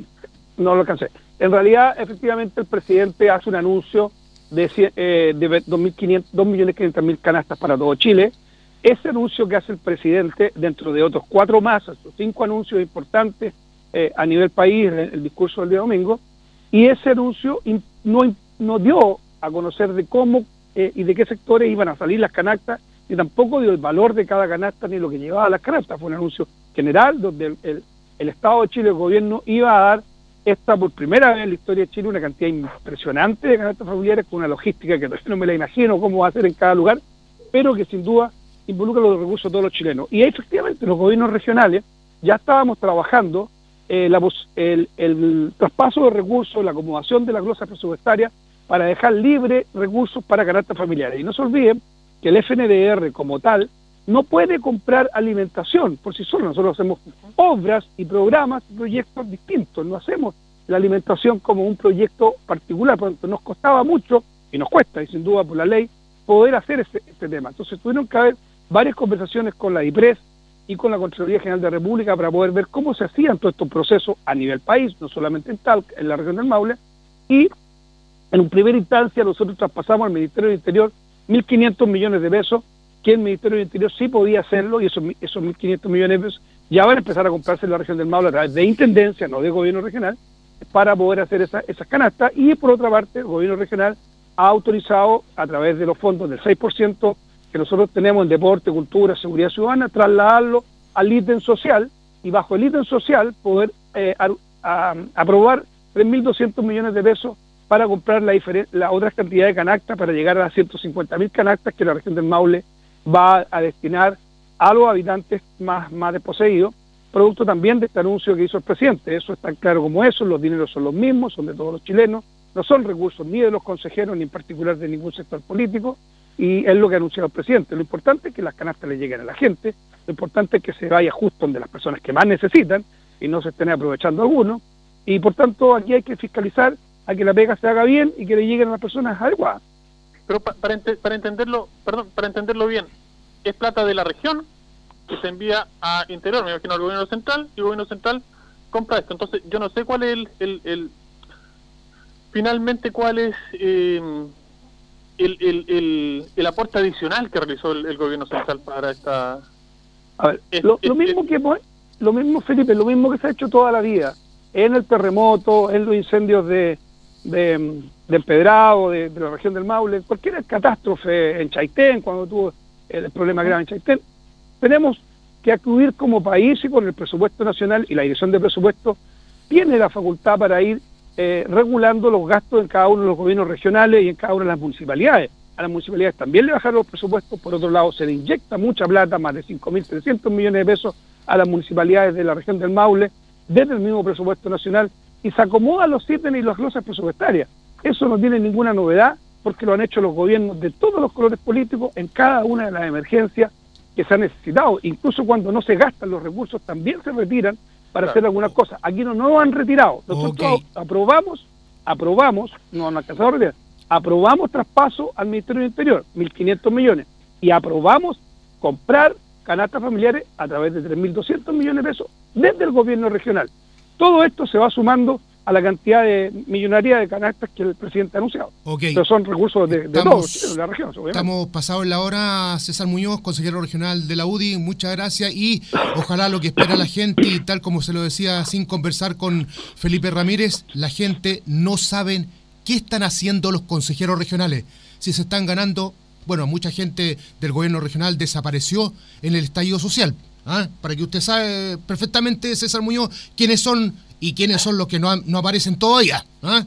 no lo alcancé. En realidad, efectivamente, el presidente hace un anuncio de, eh, de 2.500 2.500.000 canastas para todo Chile. Ese anuncio que hace el presidente, dentro de otros cuatro más, cinco anuncios importantes eh, a nivel país, el, el discurso del día domingo, y ese anuncio no, no dio a conocer de cómo eh, y de qué sectores iban a salir las canastas, ni tampoco dio el valor de cada canasta ni lo que llevaba las canastas. Fue un anuncio general donde el, el- el Estado de Chile, el gobierno, iba a dar esta por primera vez en la historia de Chile una cantidad impresionante de canastas familiares con una logística que no me la imagino cómo va a ser en cada lugar, pero que sin duda involucra los recursos de todos los chilenos. Y efectivamente los gobiernos regionales ya estábamos trabajando eh, la el, el traspaso de recursos, la acomodación de la glosa presupuestaria para dejar libre recursos para canastas familiares. Y no se olviden que el FNDR como tal no puede comprar alimentación por sí solo. Nosotros hacemos obras y programas y proyectos distintos. No hacemos la alimentación como un proyecto particular. Por lo tanto, nos costaba mucho, y nos cuesta, y sin duda por la ley, poder hacer este, este tema. Entonces tuvieron que haber varias conversaciones con la IPRES y con la Contraloría General de la República para poder ver cómo se hacían todos estos procesos a nivel país, no solamente en Talca, en la región del Maule, y en un primera instancia nosotros traspasamos al Ministerio del Interior 1.500 millones de pesos, que el Ministerio del Interior sí podía hacerlo, y esos, esos 1.500 millones de pesos ya van a empezar a comprarse en la región del Maule a través de Intendencia, no de Gobierno Regional, para poder hacer esa- esas canastas. Y por otra parte, el Gobierno Regional ha autorizado a través de los fondos del 6% que nosotros tenemos en deporte, cultura, seguridad ciudadana, trasladarlo al ítem social y bajo el ítem social poder eh, ar- a- aprobar 3.200 millones de pesos para comprar la, la otra cantidad de canastas para llegar a las 150.000 canastas que la región del Maule va a destinar a los habitantes más, más desposeídos, producto también de este anuncio que hizo el presidente. Eso es tan claro como eso, los dineros son los mismos, son de todos los chilenos, no son recursos ni de los consejeros ni en particular de ningún sector político, y es lo que ha anunciado el presidente. Lo importante es que las canastas le lleguen a la gente, lo importante es que se vaya justo donde las personas que más necesitan y no se estén aprovechando algunos, y por tanto aquí hay que fiscalizar a que la pega se haga bien y que le lleguen a las personas adecuadas. Pero pa- para, para entenderlo, perdón, para entenderlo bien, es plata de la región que se envía a interior, me imagino al gobierno central, y el gobierno central compra esto. Entonces, yo no sé cuál es el, el, el- finalmente cuál es eh, el, el, el, el aporte adicional que realizó el, el gobierno central para esta... A ver, Es- lo, es- lo mismo que lo mismo Felipe, lo mismo que se ha hecho toda la vida, en el terremoto, en los incendios de, de, de Empedrado, de, de la región del Maule, cualquier catástrofe en Chaitén, cuando tuvo el problema grave en Chaitén, tenemos que acudir como país y con el presupuesto nacional y la dirección de presupuesto tiene la facultad para ir eh, regulando los gastos en cada uno de los gobiernos regionales y en cada una de las municipalidades. A las municipalidades también le bajaron los presupuestos, por otro lado se le inyecta mucha plata, más de 5.300 millones de pesos a las municipalidades de la región del Maule, desde el mismo presupuesto nacional, y se acomodan los ítems y las glosas presupuestarias. Eso no tiene ninguna novedad, porque lo han hecho los gobiernos de todos los colores políticos en cada una de las emergencias que se han necesitado. Incluso cuando no se gastan los recursos, también se retiran para Claro. hacer algunas cosas. Aquí no, no lo han retirado. Nosotros aprobamos, aprobamos, no han alcanzado a retirar, aprobamos traspaso al Ministerio del Interior, 1.500 millones, y aprobamos comprar canastas familiares a través de 3.200 millones de pesos desde el gobierno regional. Todo esto se va sumando a la cantidad de millonaria de canastas que el presidente ha anunciado. Okay. Pero son recursos de, de todos, de la región. Obviamente. Estamos pasados en la hora, César Muñoz, consejero regional de la UDI, muchas gracias y ojalá lo que espera la gente, y tal como se lo decía sin conversar con Felipe Ramírez, la gente no sabe qué están haciendo los consejeros regionales. Si se están ganando, bueno, mucha gente del gobierno regional desapareció en el estallido social. ¿ah? Para que usted sabe perfectamente, César Muñoz, quiénes son y quiénes son los que no, no aparecen todavía. ¿ah?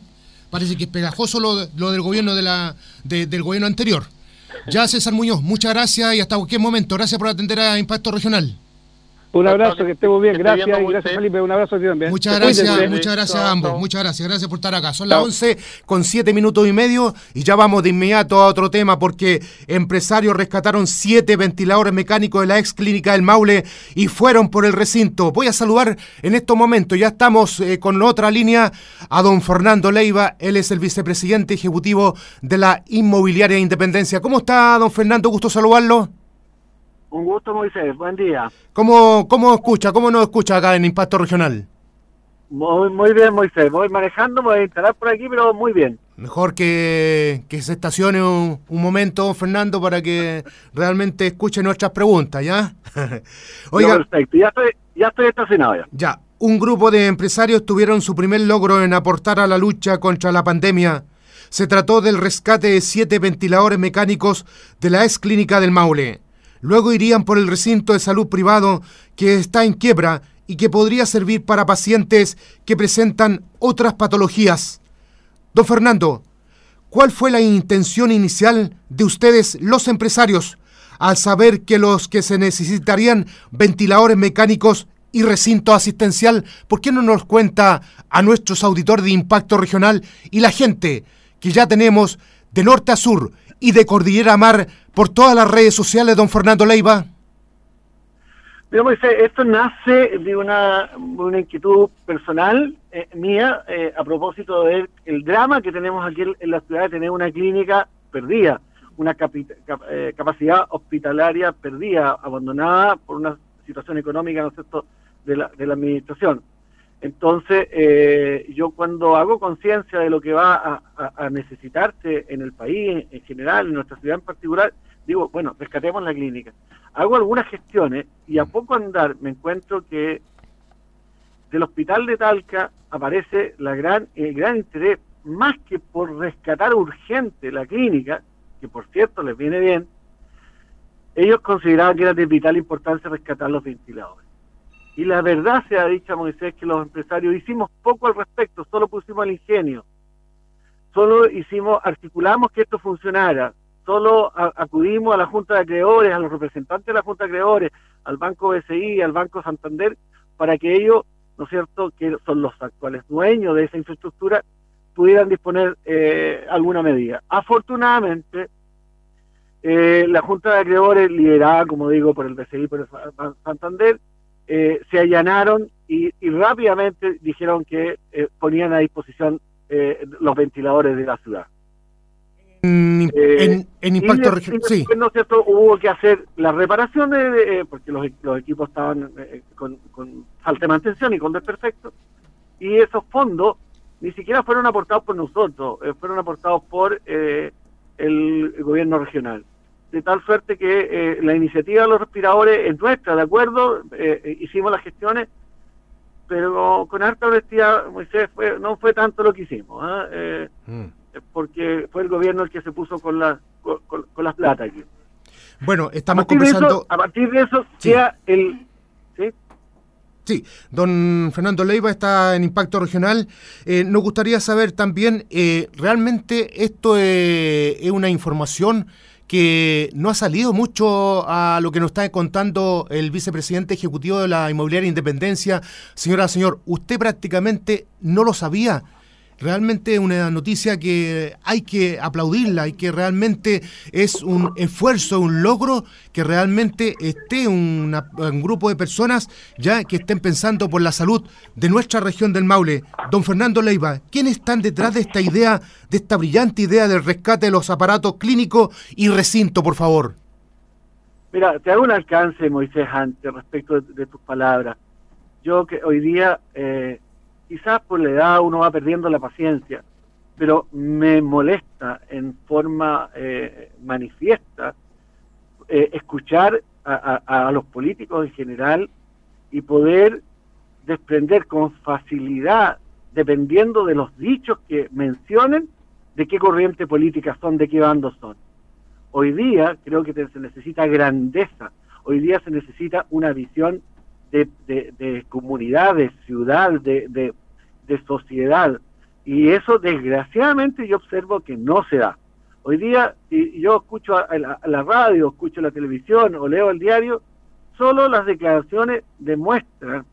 Parece que es pegajoso lo, lo del gobierno de la, de, del gobierno anterior. Ya, César Muñoz, muchas gracias y hasta cualquier momento. Gracias por atender a Impacto Regional. Un abrazo, que estemos bien. Gracias y gracias, Felipe. Un abrazo a ti también. Muchas gracias, muchas gracias a ambos. Muchas gracias, gracias por estar acá. Son las 11 con 7 minutos y medio y ya vamos de inmediato a otro tema porque empresarios rescataron 7 ventiladores mecánicos de la ex clínica del Maule y fueron por el recinto. Voy a saludar en estos momentos, ya estamos eh, con otra línea, a don Fernando Leiva. Él es el vicepresidente ejecutivo de la Inmobiliaria Independencia. ¿Cómo está, don Fernando? Gusto saludarlo. Un gusto, Moisés. Buen día. ¿Cómo, cómo escucha? ¿Cómo nos escucha acá en Impacto Regional? Muy, muy bien, Moisés. Voy manejando, me voy a instalar por aquí, pero muy bien. Mejor que, que se estacione un, un, momento, Fernando, para que realmente escuche nuestras preguntas, ¿ya? Oiga, perfecto. Ya estoy, ya estoy estacionado ya. Ya. Un grupo de empresarios tuvieron su primer logro en aportar a la lucha contra la pandemia. Se trató del rescate de siete ventiladores mecánicos de la ex clínica del Maule. Luego irían por el recinto de salud privado que está en quiebra y que podría servir para pacientes que presentan otras patologías. Don Fernando, ¿cuál fue la intención inicial de ustedes, los empresarios, al saber que los que se necesitarían ventiladores mecánicos y recinto asistencial, ¿por qué no nos cuenta a nuestros auditores de impacto regional y la gente que ya tenemos de norte a sur y de cordillera a mar por todas las redes sociales, don Fernando Leiva? esto nace de una, inquietud personal eh, mía eh, a propósito del el drama que tenemos aquí en la ciudad de tener una clínica perdida, una cap, eh, capacidad hospitalaria perdida, abandonada por una situación económica, ¿no es cierto?, de la, de la administración. Entonces, eh, yo cuando hago conciencia de lo que va a, a, a, necesitarse en el país en general, en nuestra ciudad en particular, digo, bueno, rescatemos la clínica. Hago algunas gestiones y a poco andar me encuentro que del hospital de Talca aparece la gran, el gran interés, más que por rescatar urgente la clínica, que por cierto les viene bien, ellos consideraban que era de vital importancia rescatar los ventiladores. Y la verdad se ha dicho, Moisés, que los empresarios hicimos poco al respecto, solo pusimos el ingenio, solo hicimos, articulamos que esto funcionara, solo a, acudimos a la Junta de Acreedores, a los representantes de la Junta de Acreedores, al Banco BCI, al Banco Santander, para que ellos, ¿no es cierto?, que son los actuales dueños de esa infraestructura, pudieran disponer eh, alguna medida. Afortunadamente, eh, la Junta de Acreedores, liderada, como digo, por el BCI, por el Santander, eh, se allanaron y, y, rápidamente dijeron que eh, ponían a disposición eh, los ventiladores de la ciudad. En, en, en impacto regional, sí. ¿no cierto? Hubo que hacer la reparación de, de porque los, los, equipos estaban con, con, falta de mantención y con desperfecto. Y esos fondos ni siquiera fueron aportados por nosotros, fueron aportados por el gobierno regional de tal suerte que eh, la iniciativa de los respiradores es nuestra, ¿de acuerdo? Eh, hicimos las gestiones, pero con harta honestidad, Moisés, fue, no fue tanto lo que hicimos, ¿eh? mm. porque fue el gobierno el que se puso con, la, con, con las plata aquí. Bueno, estamos a conversando... Eso, a partir de eso, sí. sea el... ¿sí? Sí, don Fernando Leiva está en Impacto Regional. Eh, nos gustaría saber también, eh, ¿realmente esto eh, es una información que no ha salido mucho a lo que nos está contando el vicepresidente ejecutivo de la Inmobiliaria Independencia. Señora, señor, usted prácticamente no lo sabía. Realmente una noticia que hay que aplaudirla y que realmente es un esfuerzo, un logro que realmente esté un grupo de personas ya que estén pensando por la salud de nuestra región del Maule. Don Fernando Leiva, ¿quiénes están detrás de esta idea, de esta brillante idea del rescate de los aparatos clínicos y recinto, por favor? Mira, te hago un alcance, Moisés, antes respecto de, de tus palabras. Yo que hoy día eh, quizás por la edad uno va perdiendo la paciencia, pero me molesta en forma eh, manifiesta eh, escuchar a, los políticos en general y poder desprender con facilidad, dependiendo de los dichos que mencionen, de qué corriente política son, de qué bando son. Hoy día creo que se necesita grandeza, hoy día se necesita una visión de, de comunidad, de ciudad, de, sociedad. Y eso desgraciadamente yo observo que no se da. Hoy día, si yo escucho a la, radio, escucho la televisión o leo el diario, solo las declaraciones demuestran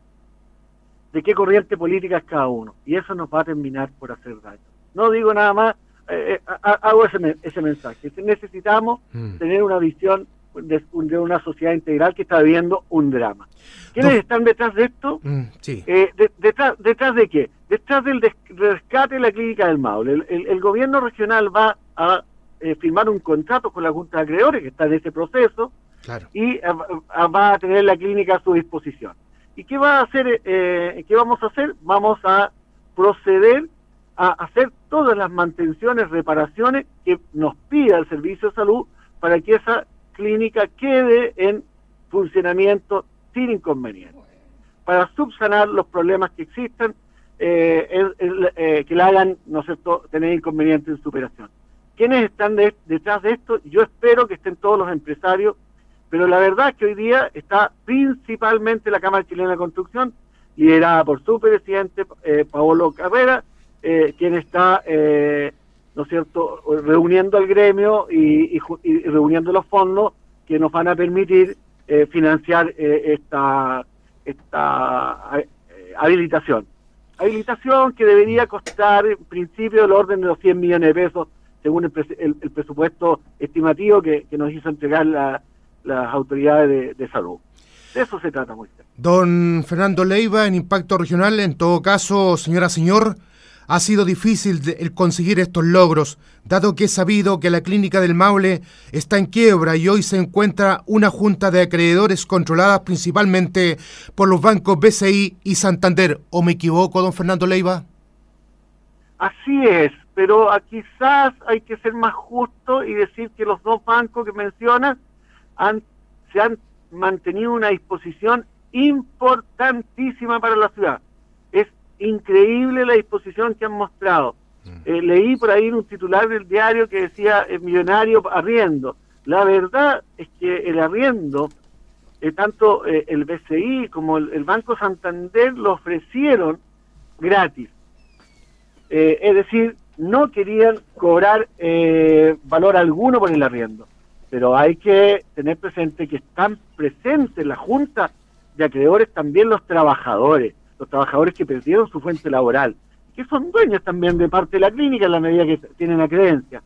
de qué corriente política es cada uno. Y eso nos va a terminar por hacer daño. No digo nada más, eh, eh, hago ese, ese mensaje. Necesitamos mm. tener una visión de, una sociedad integral que está viviendo un drama. ¿Quiénes están detrás de esto? Mm, eh, detrás, ¿Detrás de qué? Detrás del rescate de la clínica del Maule. el gobierno regional va a eh, firmar un contrato con la Junta de Acreedores, que está en ese proceso, y eh, va a tener la clínica a su disposición. ¿Y qué va a hacer? Eh, ¿Qué vamos a hacer? Vamos a proceder a hacer todas las mantenciones, reparaciones que nos pida el Servicio de Salud para que esa clínica quede en funcionamiento sin inconveniente, para subsanar los problemas que existen, que la hagan, ¿no cierto?, tener inconveniente en su operación. ¿Quiénes están detrás de esto? Yo espero que estén todos los empresarios, pero la verdad es que hoy día está principalmente la Cámara Chilena de Construcción, liderada por su presidente, eh, Paolo Carrera, eh, quien está, eh, ¿no es cierto?, reuniendo al gremio y, reuniendo los fondos que nos van a permitir eh, financiar esta, esta habilitación. Habilitación que debería costar en principio el orden de los 100 millones de pesos según el, presupuesto estimativo que, nos hizo entregar las autoridades de, salud. De eso se trata, Moisés. Don Fernando Leiva, en Impacto Regional, en todo caso, señora, señor, ha sido difícil el conseguir estos logros, dado que he sabido que la clínica del Maule está en quiebra y hoy se encuentra una junta de acreedores controlada principalmente por los bancos BCI y Santander. ¿O me equivoco, don Fernando Leiva? Así es, pero quizás hay que ser más justo y decir que los dos bancos que mencionas han, se han mantenido una disposición importantísima para la ciudad. Increíble la disposición que han mostrado. Mm. Eh, leí por ahí un titular del diario que decía el millonario arriendo. La verdad es que el arriendo, eh, tanto eh, el BCI como el, Banco Santander lo ofrecieron gratis. es decir, no querían cobrar eh, valor alguno por el arriendo. Pero hay que tener presente que están presentes en la Junta de Acreedores también los trabajadores, los trabajadores que perdieron su fuente laboral, que son dueños también de parte de la clínica en la medida que tienen la creencia.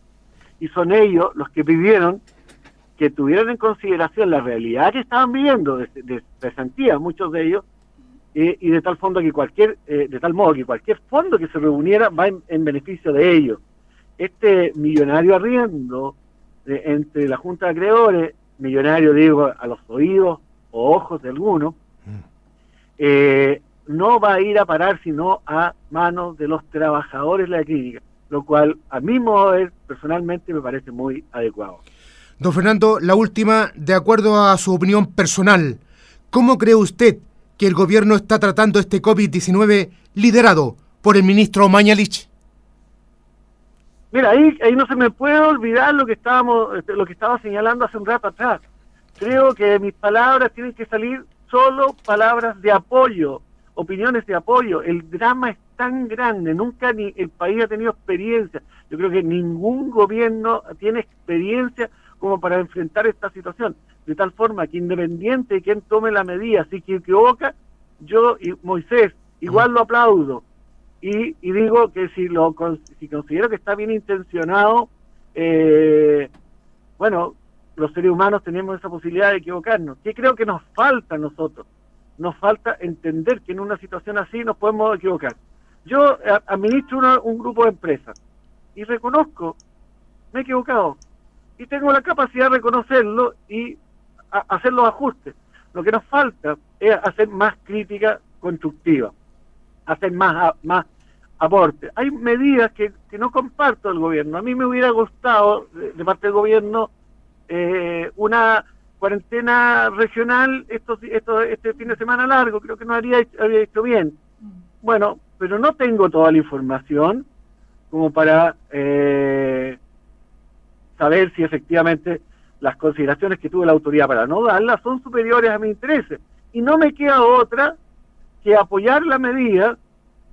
Y son ellos los que pidieron que tuvieran en consideración la realidad que estaban viviendo de, de, muchos de ellos, y de tal fondo que cualquier, eh, de tal modo que cualquier fondo que se reuniera va en, beneficio de ellos. Este millonario arriendo entre la Junta de Acreedores, millonario digo a los oídos o ojos de algunos, mm. eh, no va a ir a parar sino a manos de los trabajadores de la clínica, lo cual a mi modo de ver personalmente me parece muy adecuado. Don Fernando, la última, de acuerdo a su opinión personal, ¿cómo cree usted que el gobierno está tratando este COVID-19 liderado por el ministro Mañalich? Mira, ahí, ahí no se me puede olvidar lo que estábamos, este, lo que estaba señalando hace un rato atrás. Creo que mis palabras tienen que salir solo palabras de apoyo, opiniones de apoyo. El drama es tan grande, nunca ni el país ha tenido experiencia. Yo creo que ningún gobierno tiene experiencia como para enfrentar esta situación de tal forma que independiente de quien tome la medida, si que equivoca, yo y Moisés igual lo aplaudo y, digo que si lo si considero que está bien intencionado, eh, bueno, los seres humanos tenemos esa posibilidad de equivocarnos. ¿Qué creo que nos falta a nosotros? Nos falta entender que en una situación así nos podemos equivocar. Yo eh, administro un grupo de empresas y reconozco, me he equivocado y tengo la capacidad de reconocerlo y hacer los ajustes. Lo que nos falta es hacer más crítica constructiva. hacer más, más. Hay medidas que, no comparto del gobierno. A mí me hubiera gustado, de, parte del gobierno, eh, una cuarentena regional esto, esto, este fin de semana largo. Creo que no haría, habría hecho bien. Bueno, pero no tengo toda la información como para eh, saber si efectivamente las consideraciones que tuvo la autoridad para no darlas son superiores a mis intereses. Y no me queda otra que apoyar la medida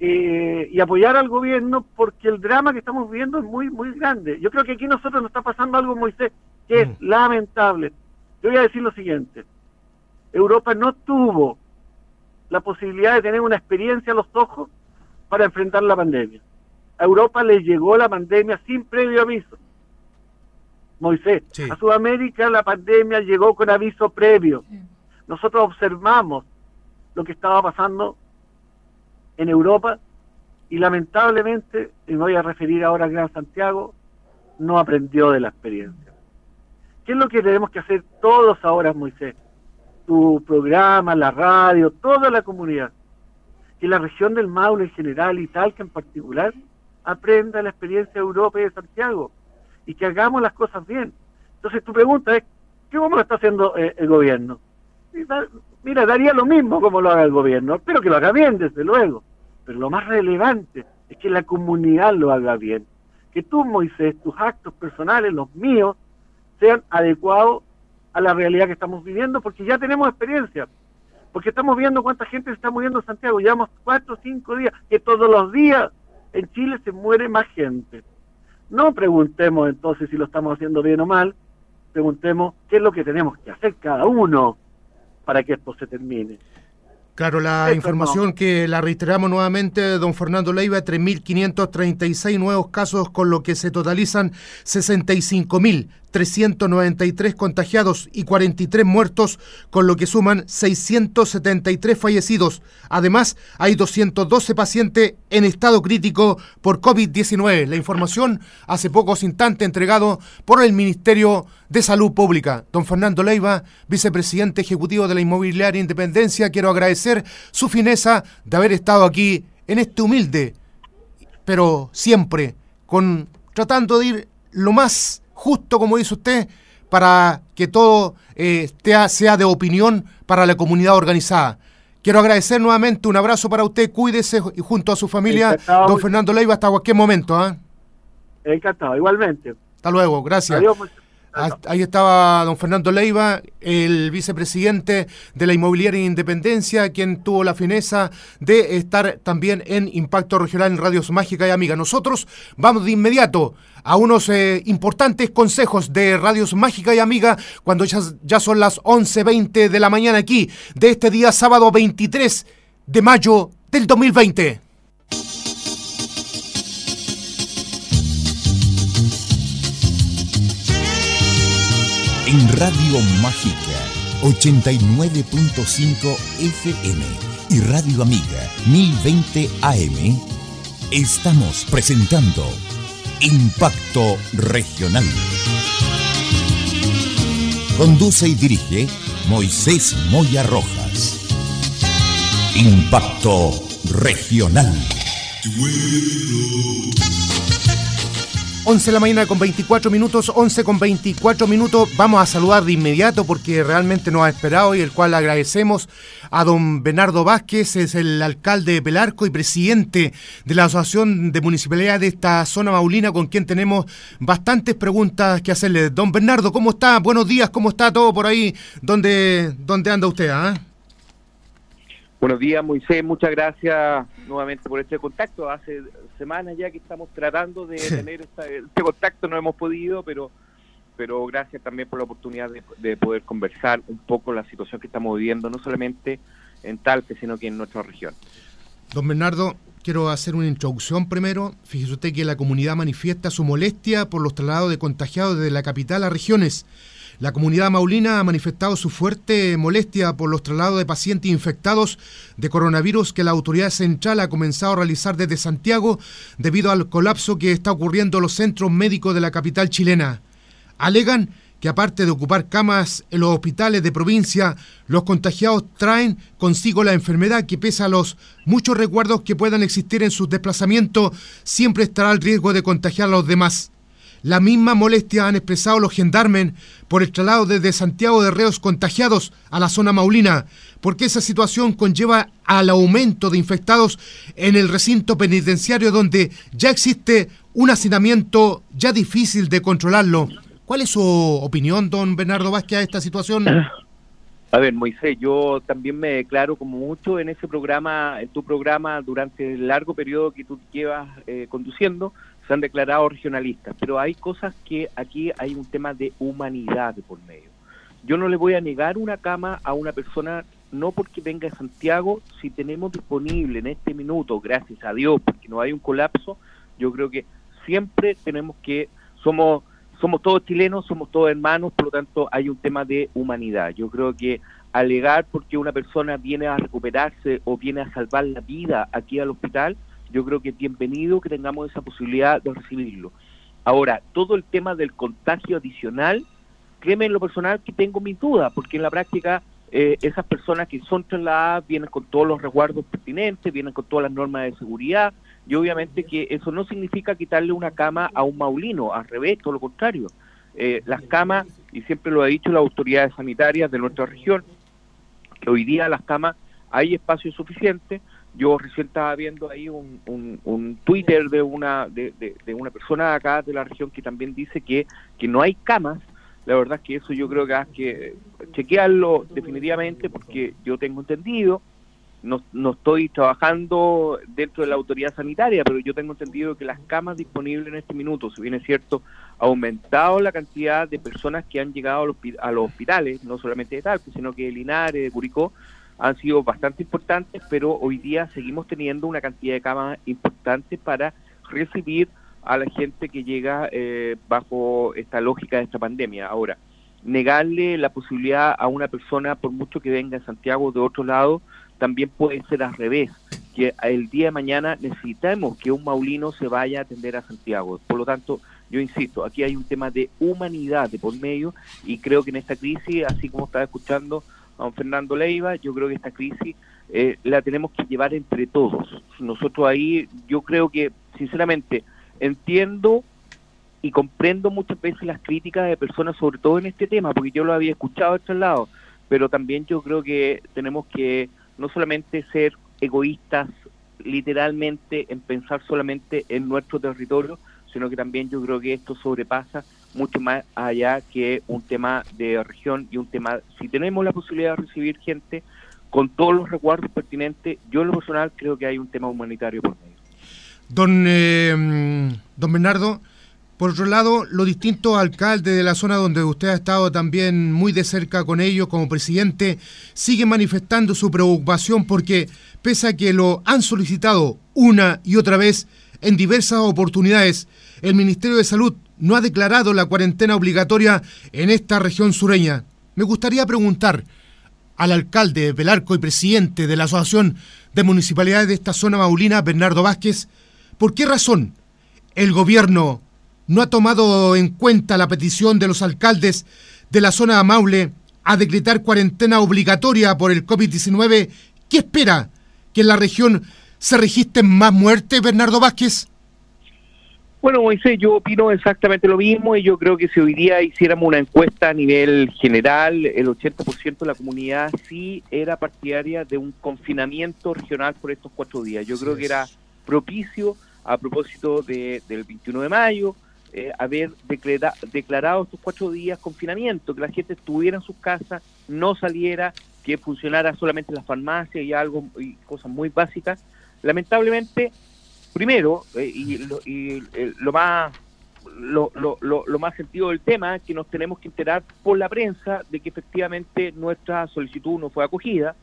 eh, y apoyar al gobierno porque el drama que estamos viviendo es muy, muy grande. Yo creo que aquí nosotros nos está pasando algo, Moisés, que es mm. lamentable. Yo voy a decir lo siguiente. Europa no tuvo la posibilidad de tener una experiencia a los ojos para enfrentar la pandemia. A Europa le llegó la pandemia sin previo aviso. Moisés, a Sudamérica la pandemia llegó con aviso previo. Nosotros observamos lo que estaba pasando en Europa y lamentablemente, y me voy a referir ahora a Gran Santiago, no aprendió de la experiencia. ¿Qué es lo que tenemos que hacer todos ahora, Moisés? Tu programa, la radio, toda la comunidad. Que la región del Maule en general y Talca en particular aprenda la experiencia de Europa y de Santiago y que hagamos las cosas bien. Entonces tu pregunta es, ¿qué cómo lo está haciendo eh, el gobierno? Mira, daría lo mismo como lo haga el gobierno, espero que lo haga bien, desde luego, pero lo más relevante es que la comunidad lo haga bien, que tú, Moisés, tus actos personales, los míos, sean adecuados a la realidad que estamos viviendo, porque ya tenemos experiencia, porque estamos viendo cuánta gente se está muriendo en Santiago, llevamos cuatro o cinco días, que todos los días en Chile se muere más gente. No preguntemos entonces si lo estamos haciendo bien o mal, preguntemos qué es lo que tenemos que hacer cada uno para que esto se termine. Claro, la información que la reiteramos nuevamente, don Fernando Leiva, 3.536 nuevos casos, con lo que se totalizan 65.000 393 contagiados y 43 muertos, con lo que suman 673 fallecidos. Además, hay 212 pacientes en estado crítico por COVID-19. La información hace pocos instantes entregado por el Ministerio de Salud Pública. Don Fernando Leiva, vicepresidente ejecutivo de la Inmobiliaria Independencia, quiero agradecer su fineza de haber estado aquí en este humilde, pero siempre con tratando de ir lo más justo como dice usted, para que todo eh, sea de opinión para la comunidad organizada. Quiero agradecer nuevamente, un abrazo para usted, cuídese y junto a su familia, don Fernando Leiva, hasta cualquier momento. ¿ah? Encantado, igualmente. Hasta luego, gracias. Adiós, ahí estaba don Fernando Leiva, el vicepresidente de la Inmobiliaria Independencia, quien tuvo la fineza de estar también en Impacto Regional en Radios Mágica y Amiga. Nosotros vamos de inmediato a unos eh, importantes consejos de Radios Mágica y Amiga cuando ya, ya son las 11.20 de la mañana aquí de este día sábado 23 de mayo del 2020. En Radio Mágica 89.5 FM y Radio Amiga 1020 AM estamos presentando Impacto Regional. Conduce y dirige Moisés Moya Rojas. Impacto Regional. 11 de la mañana con 24 minutos, 11 con 24 minutos. Vamos a saludar de inmediato porque realmente nos ha esperado y el cual agradecemos a don Bernardo Vázquez, es el alcalde de Pelarco y presidente de la Asociación de Municipalidad de esta zona maulina con quien tenemos bastantes preguntas que hacerle. Don Bernardo, ¿cómo está? Buenos días, ¿cómo está todo por ahí? ¿Dónde, dónde anda usted? Ah? Buenos días, Moisés. Muchas gracias nuevamente por este contacto. Hace semanas ya que estamos tratando de tener este contacto, no hemos podido, pero pero gracias también por la oportunidad de, poder conversar un poco la situación que estamos viviendo, no solamente en Talpe, sino que en nuestra región. Don Bernardo, quiero hacer una introducción primero. Fíjese usted que la comunidad manifiesta su molestia por los traslados de contagiados desde la capital a regiones. La comunidad maulina ha manifestado su fuerte molestia por los traslados de pacientes infectados de coronavirus que la autoridad central ha comenzado a realizar desde Santiago debido al colapso que está ocurriendo en los centros médicos de la capital chilena. Alegan que aparte de ocupar camas en los hospitales de provincia, los contagiados traen consigo la enfermedad que pese a los muchos recuerdos que puedan existir en sus desplazamientos, siempre estará el riesgo de contagiar a los demás. La misma molestia han expresado los gendarmes por el traslado desde Santiago de reos contagiados a la zona maulina, porque esa situación conlleva al aumento de infectados en el recinto penitenciario donde ya existe un hacinamiento ya difícil de controlarlo. ¿Cuál es su opinión, don Bernardo Vázquez, a esta situación? A ver, Moisés, yo también me declaro como mucho en ese programa, en tu programa, durante el largo periodo que tú llevas eh, conduciendo, se han declarado regionalistas, pero hay cosas que aquí hay un tema de humanidad por medio. Yo no le voy a negar una cama a una persona no porque venga de Santiago, si tenemos disponible en este minuto, gracias a Dios, porque no hay un colapso, yo creo que siempre tenemos que, somos, somos todos chilenos, somos todos hermanos, por lo tanto hay un tema de humanidad. Yo creo que alegar porque una persona viene a recuperarse o viene a salvar la vida aquí al hospital, yo creo que es bienvenido que tengamos esa posibilidad de recibirlo. Ahora, todo el tema del contagio adicional, créeme en lo personal que tengo mis dudas, porque en la práctica eh, esas personas que son trasladadas vienen con todos los resguardos pertinentes, vienen con todas las normas de seguridad, y obviamente que eso no significa quitarle una cama a un maulino, al revés, todo lo contrario. Eh, las camas, y siempre lo ha dicho las autoridades sanitarias de nuestra región, que hoy día las camas hay espacio suficiente. Yo recién estaba viendo ahí un, Twitter de una de, de, una persona acá de la región que también dice que, que no hay camas. La verdad es que eso yo creo que hay que chequearlo definitivamente porque yo tengo entendido, no, no estoy trabajando dentro de la autoridad sanitaria, pero yo tengo entendido que las camas disponibles en este minuto, si bien es cierto, ha aumentado la cantidad de personas que han llegado a los, a los hospitales, no solamente de Talco, sino que de Linares, de Curicó, han sido bastante importantes, pero hoy día seguimos teniendo una cantidad de camas importantes para recibir a la gente que llega eh, bajo esta lógica de esta pandemia. Ahora, negarle la posibilidad a una persona, por mucho que venga de Santiago de otro lado, también puede ser al revés, que el día de mañana necesitamos que un maulino se vaya a atender a Santiago. Por lo tanto, yo insisto, aquí hay un tema de humanidad de por medio y creo que en esta crisis, así como estaba escuchando don Fernando Leiva, yo creo que esta crisis eh, la tenemos que llevar entre todos. Nosotros ahí, yo creo que, sinceramente, entiendo y comprendo muchas veces las críticas de personas, sobre todo en este tema, porque yo lo había escuchado de otro lado, pero también yo creo que tenemos que no solamente ser egoístas literalmente en pensar solamente en nuestro territorio, sino que también yo creo que esto sobrepasa mucho más allá que un tema de región y un tema, si tenemos la posibilidad de recibir gente con todos los recuerdos pertinentes, yo en lo personal creo que hay un tema humanitario por medio. Don, eh, don Bernardo, por otro lado, los distintos alcaldes de la zona donde usted ha estado también muy de cerca con ellos como presidente, siguen manifestando su preocupación porque, pese a que lo han solicitado una y otra vez en diversas oportunidades, el Ministerio de Salud no ha declarado la cuarentena obligatoria en esta región sureña. Me gustaría preguntar al alcalde Belarco y presidente de la Asociación de Municipalidades de esta zona maulina, Bernardo Vázquez, ¿Por qué razón el gobierno no ha tomado en cuenta la petición de los alcaldes de la zona de Maule a decretar cuarentena obligatoria por el COVID-19? ¿Qué espera? ¿Que en la región se registren más muertes, Bernardo Vázquez? Bueno, Moisés, yo opino exactamente lo mismo y yo creo que si hoy día hiciéramos una encuesta a nivel general, el 80% de la comunidad sí era partidaria de un confinamiento regional por estos cuatro días. Yo creo que era propicio a propósito de, del 21 de mayo, eh, haber declarado estos cuatro días confinamiento, que la gente estuviera en sus casas, no saliera, que funcionara solamente las farmacias y algo y cosas muy básicas. Lamentablemente, primero, eh, y, lo, y eh, lo más lo, lo, lo, más sentido del tema es que nos tenemos que enterar por la prensa de que efectivamente nuestra solicitud no fue acogida,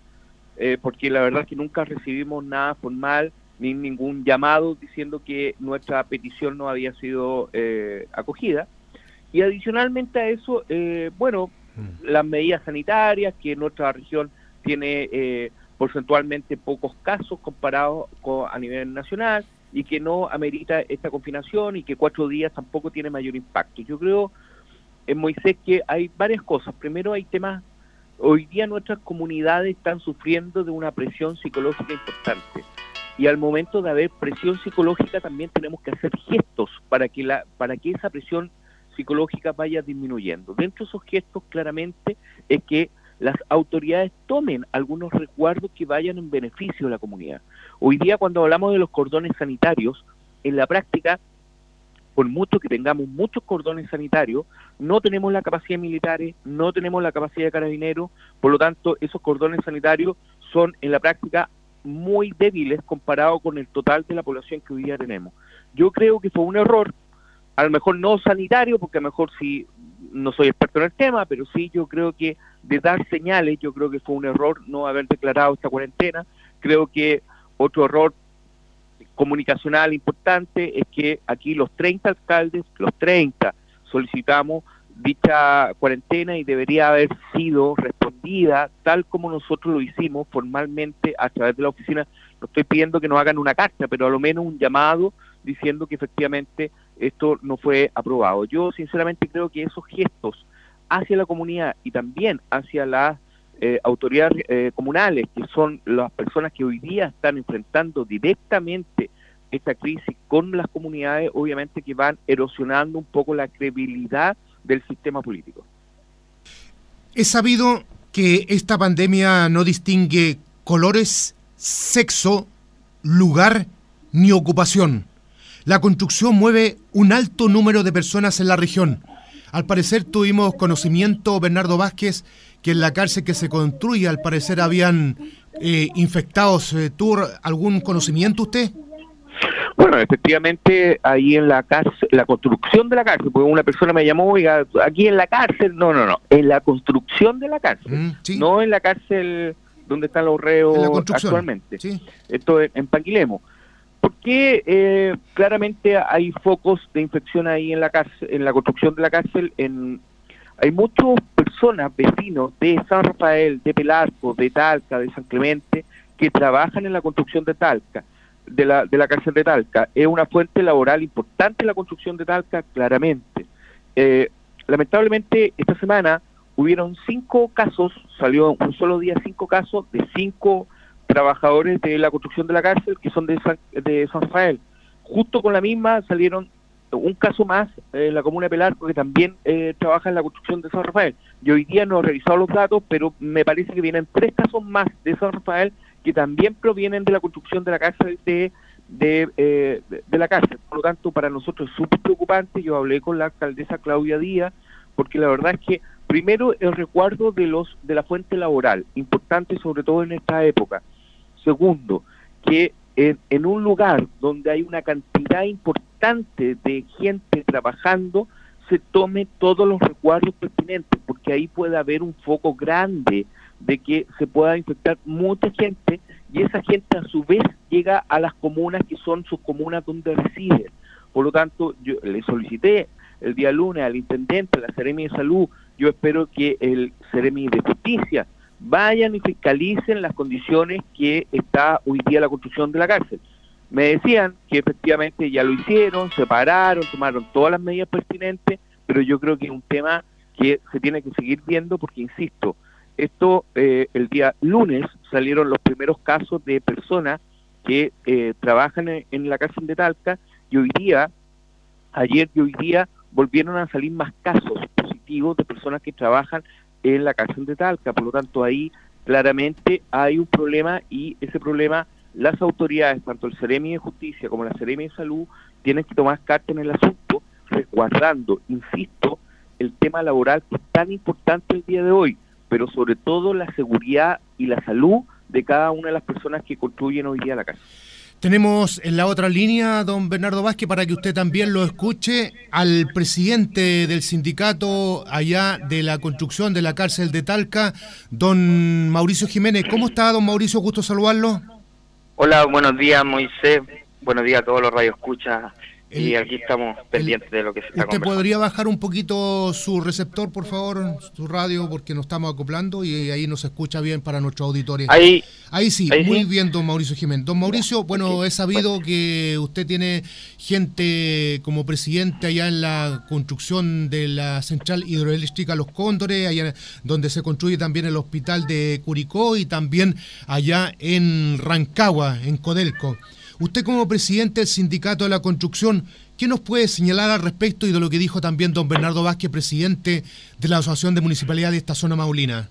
porque la verdad es que nunca recibimos nada formal ni ningún llamado diciendo que nuestra petición no había sido eh, acogida. Y adicionalmente a eso, eh, bueno, mm. las medidas sanitarias, que nuestra región tiene eh, porcentualmente pocos casos comparados con, a nivel nacional y que no amerita esta confinación y que cuatro días tampoco tiene mayor impacto. Yo creo en Moisés que hay varias cosas. Primero hay temas, hoy día nuestras comunidades están sufriendo de una presión psicológica importante. Y al momento de haber presión psicológica también tenemos que hacer gestos para que, la, para que esa presión psicológica vaya disminuyendo. Dentro de esos gestos claramente es que las autoridades tomen algunos resguardos que vayan en beneficio de la comunidad. Hoy día cuando hablamos de los cordones sanitarios, en la práctica por mucho que tengamos muchos cordones sanitarios, no tenemos la capacidad de militares, no tenemos la capacidad de carabineros, por lo tanto, esos cordones sanitarios son en la práctica muy débiles comparado con el total de la población que hoy día tenemos. Yo creo que fue un error, a lo mejor no sanitario, porque a lo mejor sí, no soy experto en el tema, pero sí yo creo que de dar señales, yo creo que fue un error no haber declarado esta cuarentena, creo que otro error comunicacional importante es que aquí los 30 alcaldes, los 30, solicitamos dicha cuarentena y debería haber sido respondida tal como nosotros lo hicimos formalmente a través de la oficina. No estoy pidiendo que nos hagan una carta, pero a lo menos un llamado diciendo que efectivamente esto no fue aprobado. Yo sinceramente creo que esos gestos hacia la comunidad y también hacia las eh, autoridades eh, comunales, que son las personas que hoy día están enfrentando directamente esta crisis con las comunidades, obviamente que van erosionando un poco la credibilidad del sistema político. Es sabido que esta pandemia no distingue colores, sexo, lugar ni ocupación. La construcción mueve un alto número de personas en la región. Al parecer tuvimos conocimiento, Bernardo Vázquez, que en la cárcel que se construye, al parecer habían eh, infectados. Eh, ¿Tuvo algún conocimiento usted? Bueno, efectivamente, ahí en la cárcel, la construcción de la cárcel, porque una persona me llamó, oiga, aquí en la cárcel, no, no, no, en la construcción de la cárcel, mm, no en la cárcel donde están los reos actualmente. Esto en Panquilemo. Porque eh, claramente hay focos de infección ahí en la cárcel, en la construcción de la cárcel, en hay muchas personas, vecinos de San Rafael, de Pelarco, de Talca, de San Clemente, que trabajan en la construcción de Talca, de la, de la cárcel de Talca. Es una fuente laboral importante la construcción de Talca, claramente. Eh, lamentablemente, esta semana hubieron cinco casos, salió un solo día cinco casos de cinco trabajadores de la construcción de la cárcel que son de de San Rafael. Justo con la misma salieron un caso más en la comuna de Pelarco que también eh, trabaja en la construcción de San Rafael. Yo hoy día no he revisado los datos, pero me parece que vienen tres casos más de San Rafael que también provienen de la construcción de la cárcel de, de, eh, de, la cárcel. Por lo tanto, para nosotros es súper preocupante. Yo hablé con la alcaldesa Claudia Díaz, porque la verdad es que primero el recuerdo de los de la fuente laboral, importante sobre todo en esta época. Segundo, que en, un lugar donde hay una cantidad importante de gente trabajando, se tome todos los recuerdos pertinentes, porque ahí puede haber un foco grande de que se pueda infectar mucha gente y esa gente a su vez llega a las comunas que son sus comunas donde residen. Por lo tanto, yo le solicité el día lunes al intendente, a la Seremi de Salud, yo espero que el Seremi de Justicia vayan y fiscalicen las condiciones que está hoy día la construcción de la cárcel. Me decían que efectivamente ya lo hicieron, se pararon, tomaron todas las medidas pertinentes, pero yo creo que es un tema que se tiene que seguir viendo porque, insisto, esto eh, el día lunes salieron los primeros casos de personas que eh, trabajan en, en, la cárcel de Talca y hoy día, ayer y hoy día, volvieron a salir más casos positivos de personas que trabajan en la cárcel de Talca. Por lo tanto, ahí claramente hay un problema y ese problema las autoridades, tanto el Ceremi de Justicia como la Ceremi de Salud, tienen que tomar carta en el asunto, resguardando, insisto, el tema laboral que es tan importante el día de hoy, pero sobre todo la seguridad y la salud de cada una de las personas que construyen hoy día la cárcel. Tenemos en la otra línea, don Bernardo Vázquez, para que usted también lo escuche, al presidente del sindicato allá de la construcción de la cárcel de Talca, don Mauricio Jiménez. ¿Cómo está, don Mauricio? Gusto saludarlo. Hola, buenos días, Moisés. Buenos días a todos los radioescuchas y aquí estamos pendientes de lo que se está ¿Usted podría bajar un poquito su receptor, por favor, su radio, porque nos estamos acoplando y ahí nos escucha bien para nuestros auditores? Ahí, ahí sí, muy bien, don Mauricio Jiménez. Don Mauricio, bueno, he sabido que usted tiene gente como presidente allá en la construcción de la central hidroeléctrica Los Cóndores, allá donde se construye también el hospital de Curicó y también allá en Rancagua, en Codelco. Usted como presidente del Sindicato de la Construcción, ¿qué nos puede señalar al respecto y de lo que dijo también don Bernardo Vázquez, presidente de la Asociación de Municipalidades de esta zona maulina?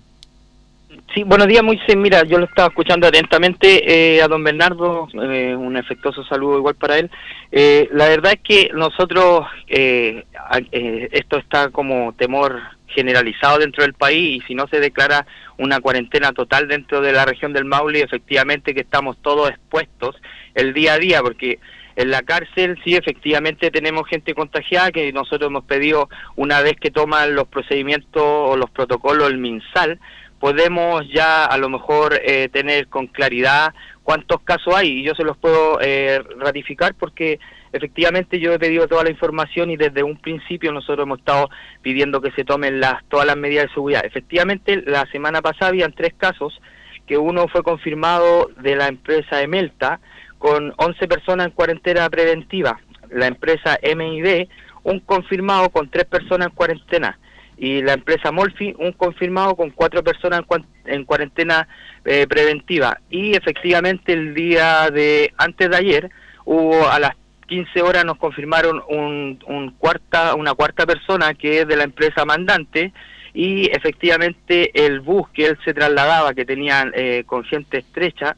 Sí, buenos días, Moisés. Mira, yo lo estaba escuchando atentamente eh, a don Bernardo, eh, un efectuoso saludo igual para él. Eh, la verdad es que nosotros, esto está como temor generalizado dentro del país y si no se declara una cuarentena total dentro de la región del Maule, efectivamente que estamos todos expuestos el día a día, porque en la cárcel sí efectivamente tenemos gente contagiada que nosotros hemos pedido una vez que toman los procedimientos o los protocolos el MinSal, podemos ya a lo mejor eh, tener con claridad cuántos casos hay. Y yo se los puedo eh, ratificar porque efectivamente yo he pedido toda la información y desde un principio nosotros hemos estado pidiendo que se tomen las todas las medidas de seguridad. Efectivamente, la semana pasada habían tres casos, que uno fue confirmado de la empresa Emelta, con 11 personas en cuarentena preventiva. La empresa MID, un confirmado con tres personas en cuarentena. Y la empresa Molfi, un confirmado con cuatro personas en, cuarentena eh, preventiva. Y efectivamente el día de antes de ayer hubo a las 15 horas nos confirmaron un, un cuarta, una cuarta persona que es de la empresa mandante y efectivamente el bus que él se trasladaba, que tenía eh, con gente estrecha,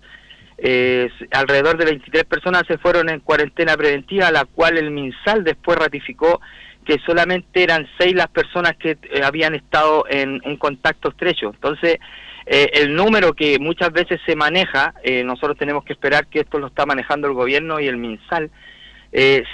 eh, alrededor de 23 personas se fueron en cuarentena preventiva, la cual el MinSal después ratificó que solamente eran seis las personas que eh, habían estado en un contacto estrecho. Entonces, eh, el número que muchas veces se maneja, nosotros tenemos que esperar que esto lo está manejando el gobierno y el MinSal,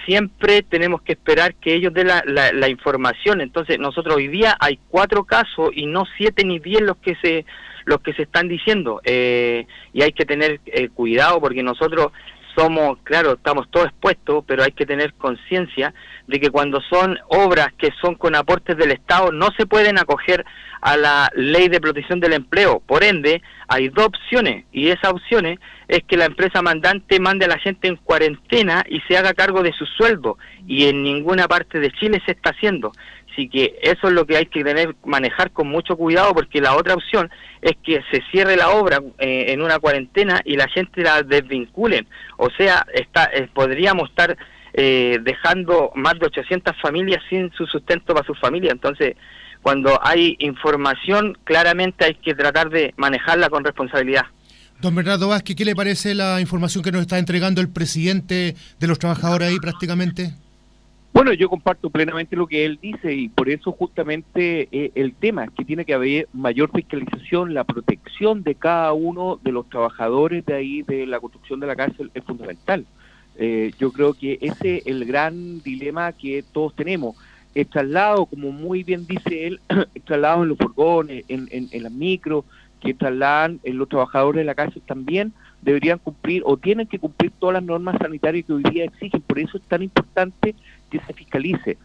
siempre tenemos que esperar que ellos den la, la, información. Entonces, nosotros hoy día hay cuatro casos y no siete ni diez los que se los que se están diciendo eh, y hay que tener eh, cuidado porque nosotros somos, claro, estamos todos expuestos, pero hay que tener conciencia de que cuando son obras que son con aportes del Estado no se pueden acoger a la ley de protección del empleo. Por ende, hay dos opciones y esas opciones es que la empresa mandante mande a la gente en cuarentena y se haga cargo de su sueldo y en ninguna parte de Chile se está haciendo. Así que eso es lo que hay que tener manejar con mucho cuidado porque la otra opción es que se cierre la obra eh, en una cuarentena y la gente la desvinculen. O sea, está, eh, podríamos estar eh, dejando más de 800 familias sin su sustento para su familia. Entonces, cuando hay información, claramente hay que tratar de manejarla con responsabilidad. Don Bernardo Vázquez, ¿qué le parece la información que nos está entregando el presidente de los trabajadores ahí prácticamente? Bueno, yo comparto plenamente lo que él dice y por eso justamente eh, el tema es que tiene que haber mayor fiscalización, la protección de cada uno de los trabajadores de ahí de la construcción de la cárcel es fundamental. Eh, yo creo que ese es el gran dilema que todos tenemos. El traslado, como muy bien dice él, el traslado en los furgones, en, las micros, que trasladan en los trabajadores de la cárcel también deberían cumplir o tienen que cumplir todas las normas sanitarias que hoy día exigen. Por eso es tan importante que se fiscalice.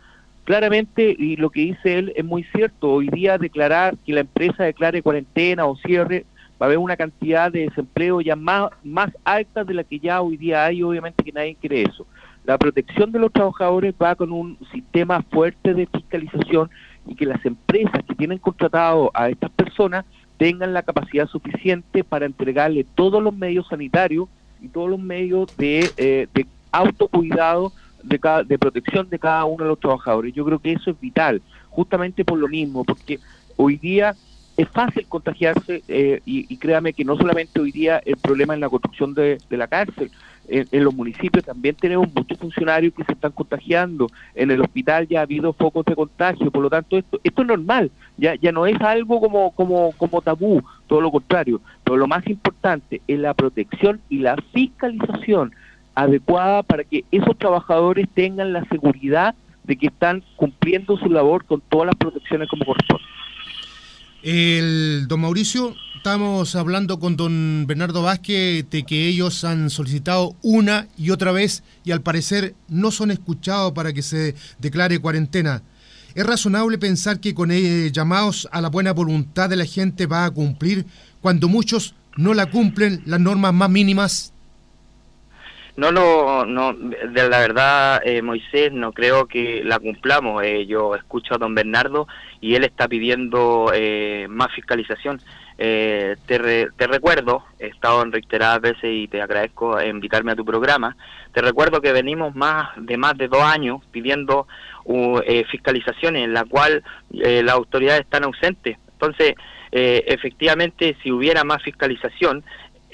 Claramente, y lo que dice él es muy cierto, hoy día declarar que la empresa declare cuarentena o cierre, va a haber una cantidad de desempleo ya más, más alta de la que ya hoy día hay, obviamente que nadie quiere eso. La protección de los trabajadores va con un sistema fuerte de fiscalización y que las empresas que tienen contratado a estas personas tengan la capacidad suficiente para entregarle todos los medios sanitarios y todos los medios de, eh, de autocuidado de, de protección de cada uno de los trabajadores. Yo creo que eso es vital, justamente por lo mismo, porque hoy día es fácil contagiarse eh, y, créame que no solamente hoy día el problema en la construcción de, la cárcel, en, los municipios también tenemos muchos funcionarios que se están contagiando, en el hospital ya ha habido focos de contagio, por lo tanto esto, esto es normal, ya, ya no es algo como, como, como tabú, todo lo contrario, pero lo más importante es la protección y la fiscalización adecuada para que esos trabajadores tengan la seguridad de que están cumpliendo su labor con todas las protecciones como corresponde. El don Mauricio, estamos hablando con don Bernardo Vázquez de que ellos han solicitado una y otra vez y al parecer no son escuchados para que se declare cuarentena. ¿Es razonable pensar que con eh, llamados a la buena voluntad de la gente va a cumplir cuando muchos no la cumplen las normas más mínimas? No, no, no, de la verdad, eh, Moisés, no creo que la cumplamos. Eh, yo escucho a don Bernardo y él está pidiendo eh, más fiscalización. te, te recuerdo, he estado en reiteradas veces y te agradezco invitarme a tu programa. Te recuerdo que venimos más de más de dos años pidiendo uh, fiscalizaciones en la cual las autoridades están ausentes. Entonces, efectivamente, si hubiera más fiscalización,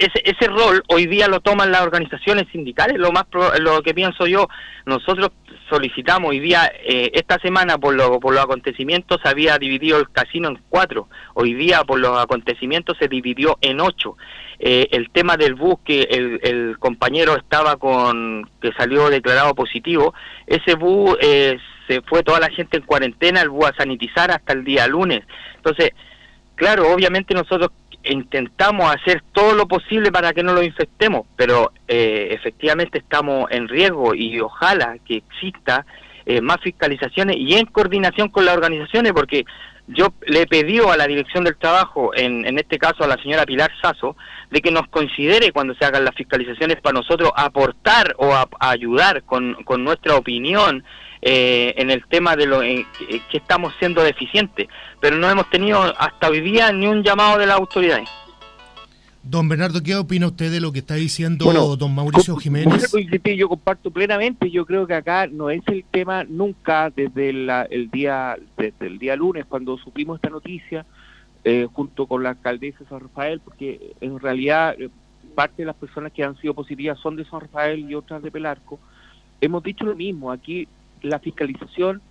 ese, ese rol hoy día lo toman las organizaciones sindicales, lo más lo que pienso yo, nosotros solicitamos hoy día, eh, esta semana por, lo, por los acontecimientos se había dividido el casino en cuatro, hoy día por los acontecimientos se dividió en ocho. Eh, el tema del bus que el, el, compañero estaba con, que salió declarado positivo, ese bus eh, se fue toda la gente en cuarentena, el bus a sanitizar hasta el día lunes. Entonces, claro, obviamente nosotros intentamos hacer todo lo posible para que no lo infectemos, pero eh, efectivamente estamos en riesgo y ojalá que exista eh, más fiscalizaciones y en coordinación con las organizaciones, porque yo le he pedido a la Dirección del Trabajo, en, en este caso a la señora Pilar Sazo, de que nos considere cuando se hagan las fiscalizaciones para nosotros aportar o ayudar con, con nuestra opinión eh, en el tema de lo que estamos siendo deficientes, pero no hemos tenido hasta hoy día ni un llamado de las autoridades. Don Bernardo, ¿qué opina usted de lo que está diciendo don Mauricio Jiménez? Yo comparto plenamente, yo creo que acá no es el tema nunca desde el día desde el día lunes cuando supimos esta noticia eh, junto con la alcaldesa de San Rafael, porque en realidad eh, parte de las personas que han sido positivas son de San Rafael y otras de Pelarco. Hemos dicho lo mismo, aquí la fiscalización,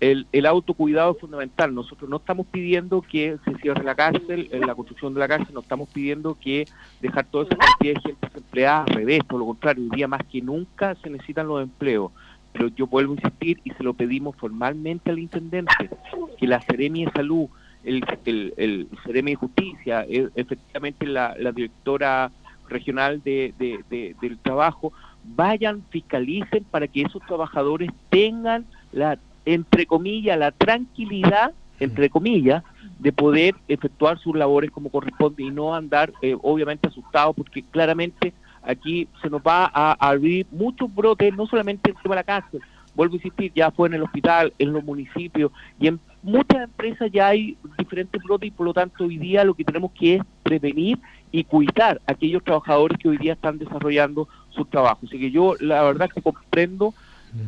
el, el autocuidado es fundamental. Nosotros no estamos pidiendo que se cierre la cárcel, en la construcción de la cárcel, no estamos pidiendo que dejar toda esa cantidad de gente desempleada, al revés, por lo contrario, hoy día más que nunca se necesitan los empleos. Pero yo vuelvo a insistir y se lo pedimos formalmente al intendente, que la Seremi de Salud, el, el, Seremi de Justicia, e, efectivamente la, la directora regional de, de, del trabajo, vayan, fiscalicen para que esos trabajadores tengan la, entre comillas, la tranquilidad, entre comillas, de poder efectuar sus labores como corresponde y no andar eh, obviamente asustados porque claramente aquí se nos va a, abrir muchos brotes, no solamente en tema de la cárcel, vuelvo a insistir, ya fue en el hospital, en los municipios y en muchas empresas ya hay diferentes brotes y por lo tanto hoy día lo que tenemos que es prevenir y cuidar a aquellos trabajadores que hoy día están desarrollando su trabajo. Así que yo la verdad que comprendo.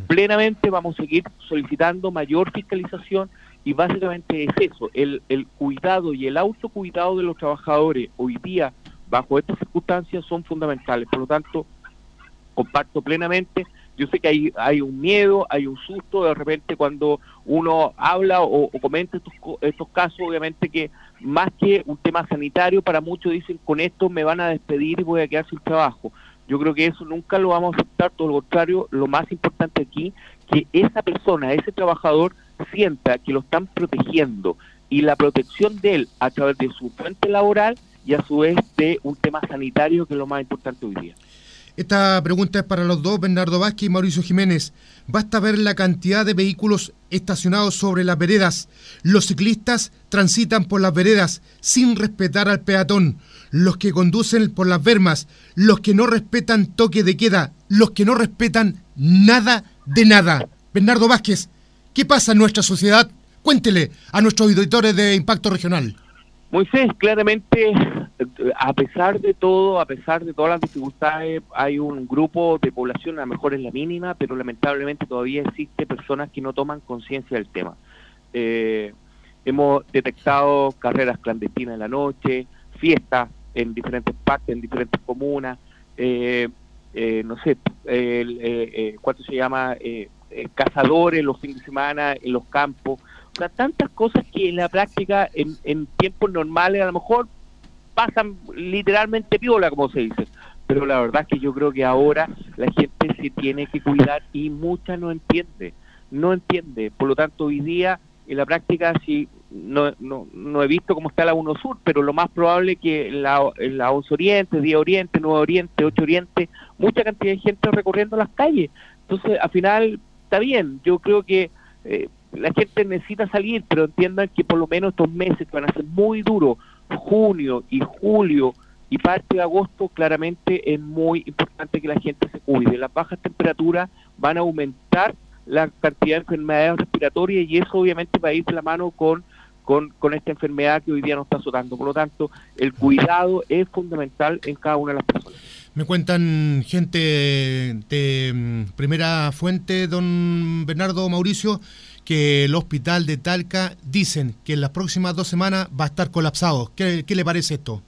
Plenamente, vamos a seguir solicitando mayor fiscalización y básicamente es eso, el, el cuidado y el autocuidado de los trabajadores hoy día bajo estas circunstancias son fundamentales. Por lo tanto, comparto plenamente. Yo sé que hay, hay un miedo, hay un susto de repente cuando uno habla o, comenta estos, estos casos, obviamente que más que un tema sanitario, para muchos dicen con esto me van a despedir y voy a quedar sin trabajo. Yo creo que eso nunca lo vamos a aceptar, todo lo contrario, lo más importante aquí, que esa persona, ese trabajador, sienta que lo están protegiendo y la protección de él a través de su fuente laboral y a su vez de un tema sanitario que es lo más importante hoy día. Esta pregunta es para los dos, Bernardo Vázquez y Mauricio Jiménez. Basta ver la cantidad de vehículos estacionados sobre las veredas. Los ciclistas transitan por las veredas sin respetar al peatón. Los que conducen por las vermas. Los que no respetan toque de queda. Los que no respetan nada de nada. Bernardo Vázquez, ¿qué pasa en nuestra sociedad? Cuéntele a nuestros auditores de Impacto Regional. Moisés, claramente, a pesar de todo, a pesar de todas las dificultades, hay un grupo de población, a lo mejor es la mínima, pero lamentablemente todavía existe personas que no toman conciencia del tema. Eh, hemos detectado carreras clandestinas en la noche, fiestas en diferentes partes, en diferentes comunas, eh, eh, no sé, ¿cuánto se llama? cazadores los fines de semana en los campos tantas cosas que en la práctica, en, tiempos normales, a lo mejor pasan literalmente piola, como se dice. Pero la verdad es que yo creo que ahora la gente se tiene que cuidar y mucha no entiende, no entiende. Por lo tanto, hoy día en la práctica sí no, no, no he visto cómo está la 1 Sur, pero lo más probable que la, la 11 Oriente, 10 Oriente, 9 Oriente, 8 Oriente, mucha cantidad de gente recorriendo las calles. Entonces, al final, está bien. Yo creo que eh, la gente necesita salir, pero entiendan que por lo menos estos meses van a ser muy duros, junio y julio y parte de agosto, claramente es muy importante que la gente se cuide. Las bajas temperaturas van a aumentar la cantidad de enfermedades respiratorias y eso obviamente va a ir de la mano con, con, esta enfermedad que hoy día nos está azotando. Por lo tanto, el cuidado es fundamental en cada una de las personas. Me cuentan gente de mm, primera fuente, don Bernardo Mauricio, que el hospital de Talca dicen que en las próximas dos semanas va a estar colapsado. ¿Qué, qué le parece esto?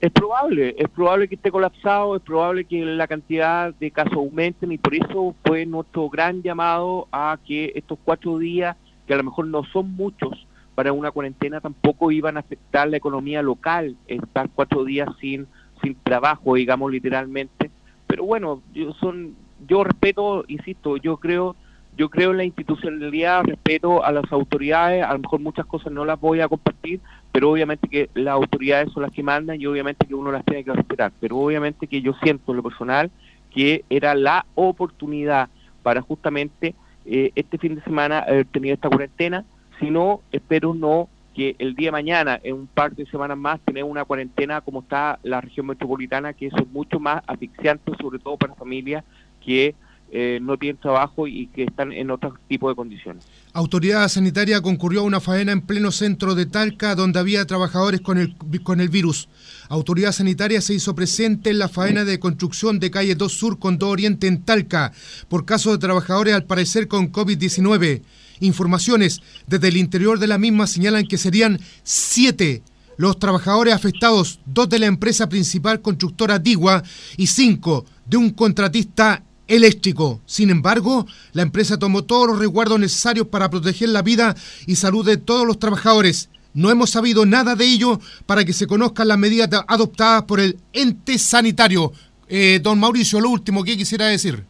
Es probable, es probable que esté colapsado, es probable que la cantidad de casos aumenten y por eso fue nuestro gran llamado a que estos cuatro días, que a lo mejor no son muchos para una cuarentena, tampoco iban a afectar la economía local, estar cuatro días sin, sin trabajo, digamos literalmente. Pero bueno, yo, son, yo respeto, insisto, yo creo yo creo en la institucionalidad, respeto a las autoridades, a lo mejor muchas cosas no las voy a compartir, pero obviamente que las autoridades son las que mandan y obviamente que uno las tiene que respetar, pero obviamente que yo siento en lo personal que era la oportunidad para justamente eh, este fin de semana haber tenido esta cuarentena, si no, espero no que el día de mañana, en un par de semanas más, tener una cuarentena como está la región metropolitana, que eso es mucho más asfixiante, sobre todo para familias que eh, no tienen trabajo y que están en otro tipo de condiciones. Autoridad sanitaria concurrió a una faena en pleno centro de Talca donde había trabajadores con el, con el virus. Autoridad sanitaria se hizo presente en la faena de construcción de calle 2 Sur con 2 Oriente en Talca por caso de trabajadores al parecer con COVID-19. Informaciones desde el interior de la misma señalan que serían siete los trabajadores afectados, dos de la empresa principal constructora Digua y cinco de un contratista eléctrico. Sin embargo, la empresa tomó todos los resguardos necesarios para proteger la vida y salud de todos los trabajadores. No hemos sabido nada de ello para que se conozcan las medidas adoptadas por el ente sanitario. Eh, don Mauricio, lo último que quisiera decir.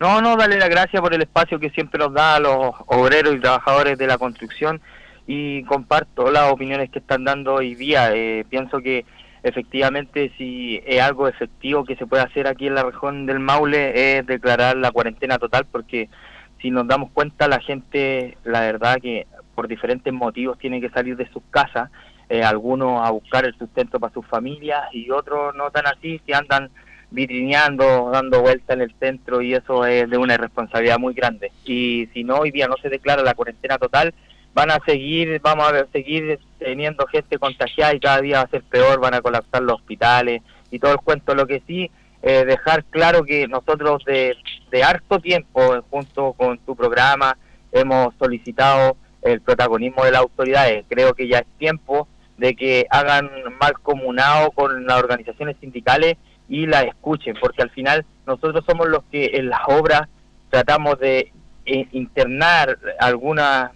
No, no, dale la gracia por el espacio que siempre nos da a los obreros y trabajadores de la construcción y comparto las opiniones que están dando hoy día. Eh, pienso que efectivamente si es algo efectivo que se puede hacer aquí en la región del Maule es declarar la cuarentena total porque si nos damos cuenta la gente la verdad que por diferentes motivos tiene que salir de sus casas eh, algunos a buscar el sustento para sus familias y otros no tan así si andan vitrineando, dando vuelta en el centro y eso es de una irresponsabilidad muy grande. Y si no hoy día no se declara la cuarentena total van a seguir, vamos a seguir teniendo gente contagiada y cada día va a ser peor, van a colapsar los hospitales y todo el cuento. Lo que sí, eh, dejar claro que nosotros de, de harto tiempo, junto con tu programa, hemos solicitado el protagonismo de las autoridades. Creo que ya es tiempo de que hagan mal comunado con las organizaciones sindicales y las escuchen, porque al final nosotros somos los que en las obras tratamos de eh, internar algunas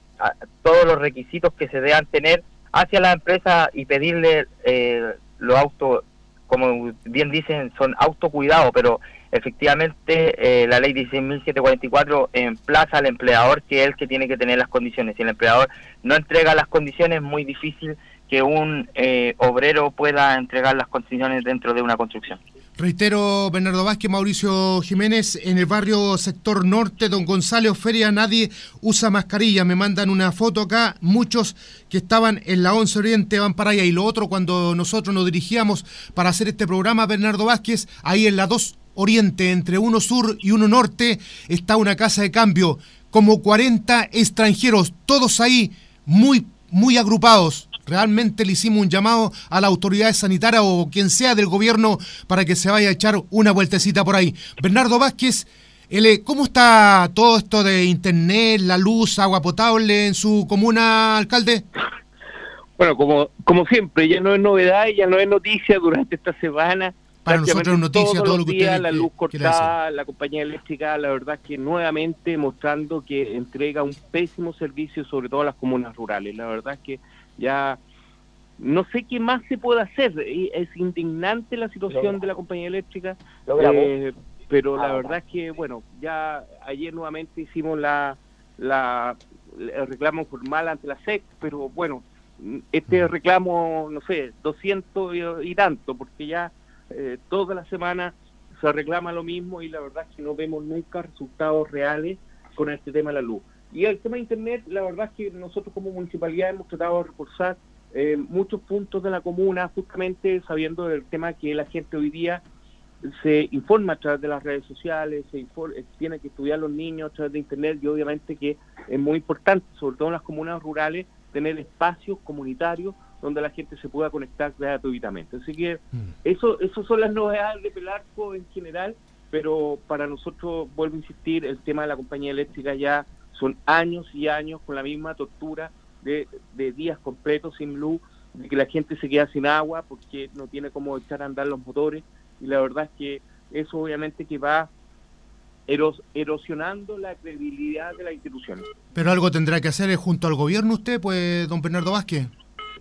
todos los requisitos que se deban tener hacia la empresa y pedirle eh, los autos, como bien dicen, son autocuidados, pero efectivamente eh, la ley 16.744 emplaza al empleador que es el que tiene que tener las condiciones. Si el empleador no entrega las condiciones, es muy difícil que un eh, obrero pueda entregar las condiciones dentro de una construcción. Reitero, Bernardo Vázquez, Mauricio Jiménez, en el barrio sector norte, don Gonzalo Feria, nadie usa mascarilla. Me mandan una foto acá, muchos que estaban en la 11 Oriente van para allá. Y lo otro, cuando nosotros nos dirigíamos para hacer este programa, Bernardo Vázquez, ahí en la 2 Oriente, entre uno sur y uno norte, está una casa de cambio. Como 40 extranjeros, todos ahí muy, muy agrupados realmente le hicimos un llamado a la autoridad sanitaria o quien sea del gobierno para que se vaya a echar una vueltecita por ahí. Bernardo Vázquez, ¿cómo está todo esto de internet, la luz, agua potable en su comuna, alcalde? Bueno, como, como siempre, ya no es novedad, ya no es noticia durante esta semana. Para nosotros es noticia todo lo que usted La luz cortada, la compañía eléctrica, la verdad que nuevamente mostrando que entrega un pésimo servicio, sobre todo a las comunas rurales. La verdad es que ya no sé qué más se puede hacer. Es indignante la situación de la compañía eléctrica, eh, pero la ah, verdad es que, bueno, ya ayer nuevamente hicimos la, la el reclamo formal ante la SEC, pero bueno, este reclamo, no sé, 200 y, tanto, porque ya eh, toda la semana se reclama lo mismo y la verdad es que no vemos nunca resultados reales con este tema de la luz. Y el tema de Internet, la verdad es que nosotros como municipalidad hemos tratado de reforzar eh, muchos puntos de la comuna, justamente sabiendo del tema que la gente hoy día se informa a través de las redes sociales, se eh, tiene que estudiar los niños a través de Internet y obviamente que es muy importante, sobre todo en las comunas rurales, tener espacios comunitarios donde la gente se pueda conectar gratuitamente. Así que mm. eso, eso son las novedades de Pelarco en general, pero para nosotros, vuelvo a insistir, el tema de la compañía eléctrica ya son años y años con la misma tortura de, de días completos sin luz, de que la gente se queda sin agua porque no tiene cómo echar a andar los motores y la verdad es que eso obviamente que va erosionando la credibilidad de la institución. Pero algo tendrá que hacer junto al gobierno usted, pues, don Bernardo Vázquez.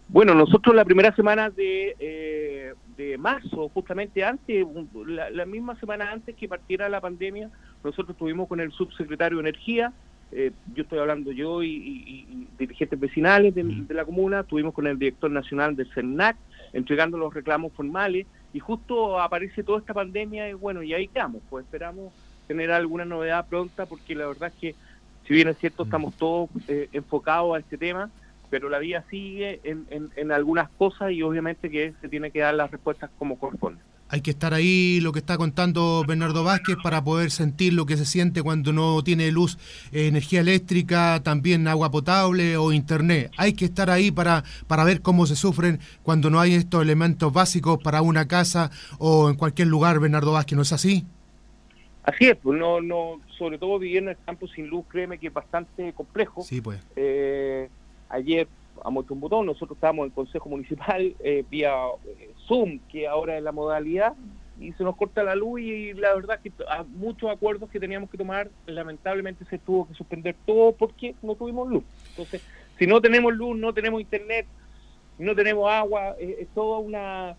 Bueno, nosotros la primera semana de, eh, de marzo, justamente antes, la, misma semana antes que partiera la pandemia, nosotros estuvimos con el subsecretario de Energía, eh, yo estoy hablando yo y, dirigentes vecinales de, de, la comuna, estuvimos con el director nacional del CERNAC, entregando los reclamos formales, y justo aparece toda esta pandemia y bueno, y ahí quedamos, pues esperamos tener alguna novedad pronta porque la verdad es que si bien es cierto estamos todos eh, enfocados a este tema, pero la vida sigue en, en, algunas cosas y obviamente que se tiene que dar las respuestas como corresponde. Hay que estar ahí, lo que está contando Bernardo Vázquez, para poder sentir lo que se siente cuando no tiene luz, eh, energía eléctrica, también agua potable o internet. Hay que estar ahí para, para ver cómo se sufren cuando no hay estos elementos básicos para una casa o en cualquier lugar, Bernardo Vázquez, ¿no es así? Así es, pues no, no, sobre todo vivir en el campo sin luz, créeme que es bastante complejo. Sí, pues. Eh, ayer a botón, nosotros estábamos en Consejo Municipal eh, vía eh, Zoom, que ahora es la modalidad, y se nos corta la luz y la verdad que muchos acuerdos que teníamos que tomar, lamentablemente se tuvo que suspender todo porque no tuvimos luz. Entonces, si no tenemos luz, no tenemos internet, no tenemos agua, es, toda una,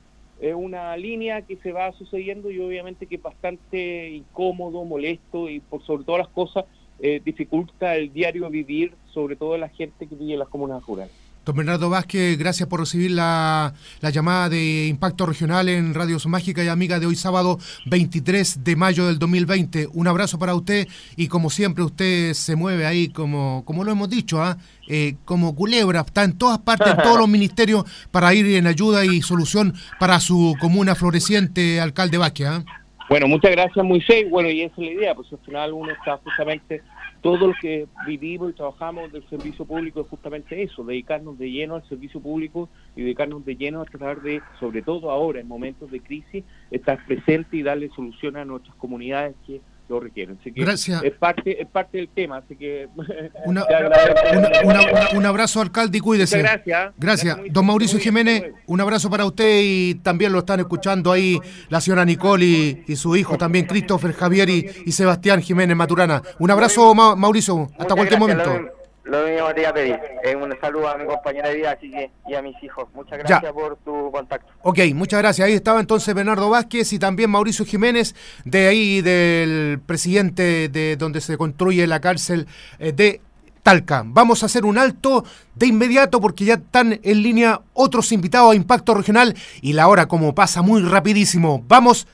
una línea que se va sucediendo y obviamente que es bastante incómodo, molesto y por sobre todas las cosas eh, dificulta el diario vivir, sobre todo la gente que vive en las comunas rurales. Don Bernardo Vázquez, gracias por recibir la, llamada de Impacto Regional en Radio Mágica y Amiga de hoy sábado 23 de mayo del 2020. Un abrazo para usted y como siempre usted se mueve ahí como, como lo hemos dicho, ¿ah? eh, como culebra, está en todas partes, en todos los ministerios para ir en ayuda y solución para su comuna floreciente, alcalde Vázquez. ¿ah? Bueno, muchas gracias Moisés. Bueno, y esa es la idea, pues al final uno está justamente todo lo que vivimos y trabajamos del servicio público es justamente eso, dedicarnos de lleno al servicio público y dedicarnos de lleno a tratar de, sobre todo ahora en momentos de crisis, estar presente y darle solución a nuestras comunidades que lo requieren. Así que Gracias. Es parte, es parte del tema, así que un abrazo alcalde y cuídese. gracias. Gracias. Don Mauricio Jiménez, un abrazo para usted y también lo están escuchando ahí la señora Nicole y, su hijo también, Christopher Javier y, Sebastián Jiménez Maturana. Un abrazo, Mauricio, hasta cualquier momento. Lo mismo te iba a pedir. un saludo a mi compañera de vida así que, y a mis hijos. Muchas gracias por tu contacto. Ok, muchas gracias. Ahí estaba entonces Bernardo Vázquez y también Mauricio Jiménez, de ahí del presidente de donde se construye la cárcel eh, de Talca. Vamos a hacer un alto de inmediato porque ya están en línea otros invitados a Impacto Regional y la hora como pasa muy rapidísimo. Vamos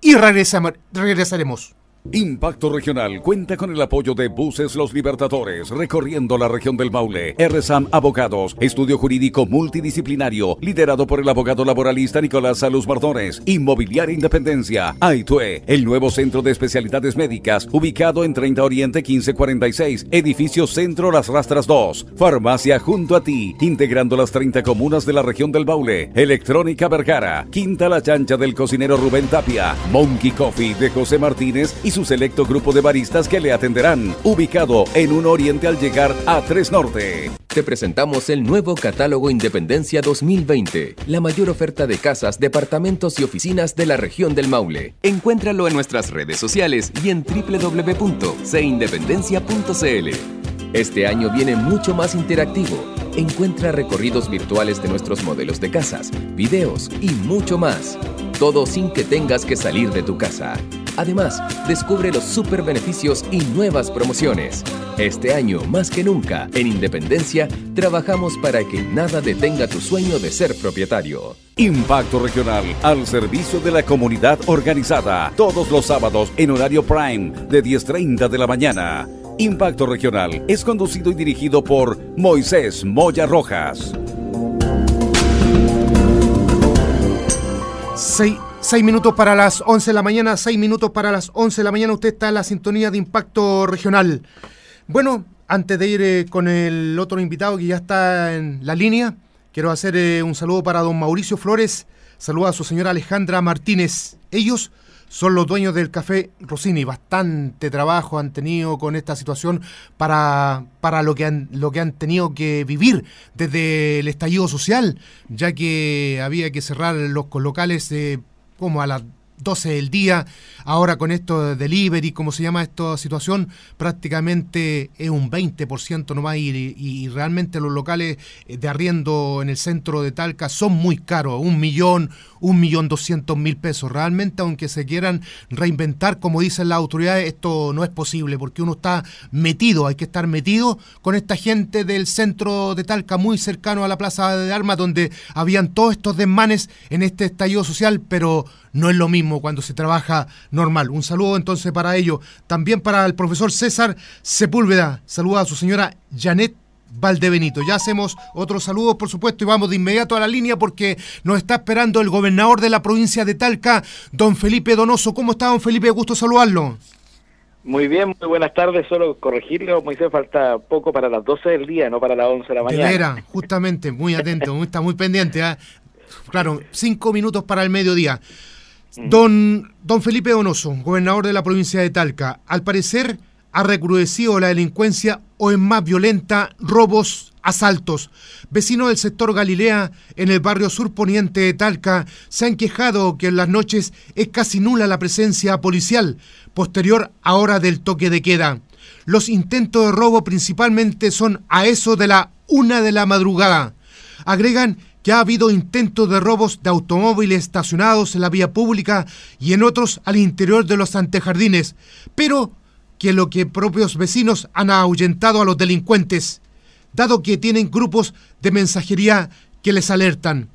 y regresaremos. Impacto Regional cuenta con el apoyo de Buses Los Libertadores, recorriendo la región del Maule. RSAM Abogados, estudio jurídico multidisciplinario, liderado por el abogado laboralista Nicolás Saluz Mardones. Inmobiliaria Independencia, Aitue, el nuevo centro de especialidades médicas, ubicado en 30 Oriente 1546, edificio Centro Las Rastras 2. Farmacia junto a ti, integrando las 30 comunas de la región del Maule. Electrónica Vergara, Quinta La Chancha del cocinero Rubén Tapia, Monkey Coffee de José Martínez y su selecto grupo de baristas que le atenderán, ubicado en un oriente al llegar a Tres Norte. Te presentamos el nuevo catálogo Independencia 2020, la mayor oferta de casas, departamentos y oficinas de la región del Maule. Encuéntralo en nuestras redes sociales y en www.seindependencia.cl. Este año viene mucho más interactivo. Encuentra recorridos virtuales de nuestros modelos de casas, videos y mucho más. Todo sin que tengas que salir de tu casa. Además, descubre los super beneficios y nuevas promociones. Este año, más que nunca, en Independencia, trabajamos para que nada detenga tu sueño de ser propietario. Impacto Regional al servicio de la comunidad organizada. Todos los sábados en horario prime de 10.30 de la mañana. Impacto Regional es conducido y dirigido por Moisés Moya Rojas. Seis, minutos para las 11 de la mañana, seis minutos para las 11 de la mañana. Usted está en la sintonía de Impacto Regional. Bueno, antes de ir eh, con el otro invitado que ya está en la línea, quiero hacer eh, un saludo para don Mauricio Flores. Saluda a su señora Alejandra Martínez. Ellos son los dueños del café Rossini. Bastante trabajo han tenido con esta situación para, para lo, que han, lo que han tenido que vivir desde el estallido social, ya que había que cerrar los locales eh, como a las 12 del día. Ahora con esto de delivery, como se llama esta situación, prácticamente es un 20% nomás y, y realmente los locales de arriendo en el centro de Talca son muy caros, un millón, un millón doscientos mil pesos. Realmente, aunque se quieran reinventar, como dicen las autoridades, esto no es posible porque uno está metido, hay que estar metido con esta gente del centro de Talca, muy cercano a la Plaza de Armas, donde habían todos estos desmanes en este estallido social, pero no es lo mismo cuando se trabaja normal. Un saludo entonces para ello. También para el profesor César Sepúlveda. Saluda a su señora Janet Valdebenito. Ya hacemos otros saludos, por supuesto, y vamos de inmediato a la línea porque nos está esperando el gobernador de la provincia de Talca, don Felipe Donoso. ¿Cómo está, don Felipe? Gusto saludarlo. Muy bien, muy buenas tardes. Solo corregirle, Moisés, falta poco para las 12 del día, no para las 11 de la mañana. Era, justamente, muy atento, está muy pendiente. ¿eh? Claro, cinco minutos para el mediodía. Don, don Felipe Donoso, gobernador de la provincia de Talca, al parecer ha recrudecido la delincuencia o es más violenta, robos, asaltos. Vecinos del sector Galilea, en el barrio surponiente de Talca, se han quejado que en las noches es casi nula la presencia policial, posterior a hora del toque de queda. Los intentos de robo principalmente son a eso de la una de la madrugada. Agregan que ha habido intentos de robos de automóviles estacionados en la vía pública y en otros al interior de los antejardines, pero que lo que propios vecinos han ahuyentado a los delincuentes, dado que tienen grupos de mensajería que les alertan.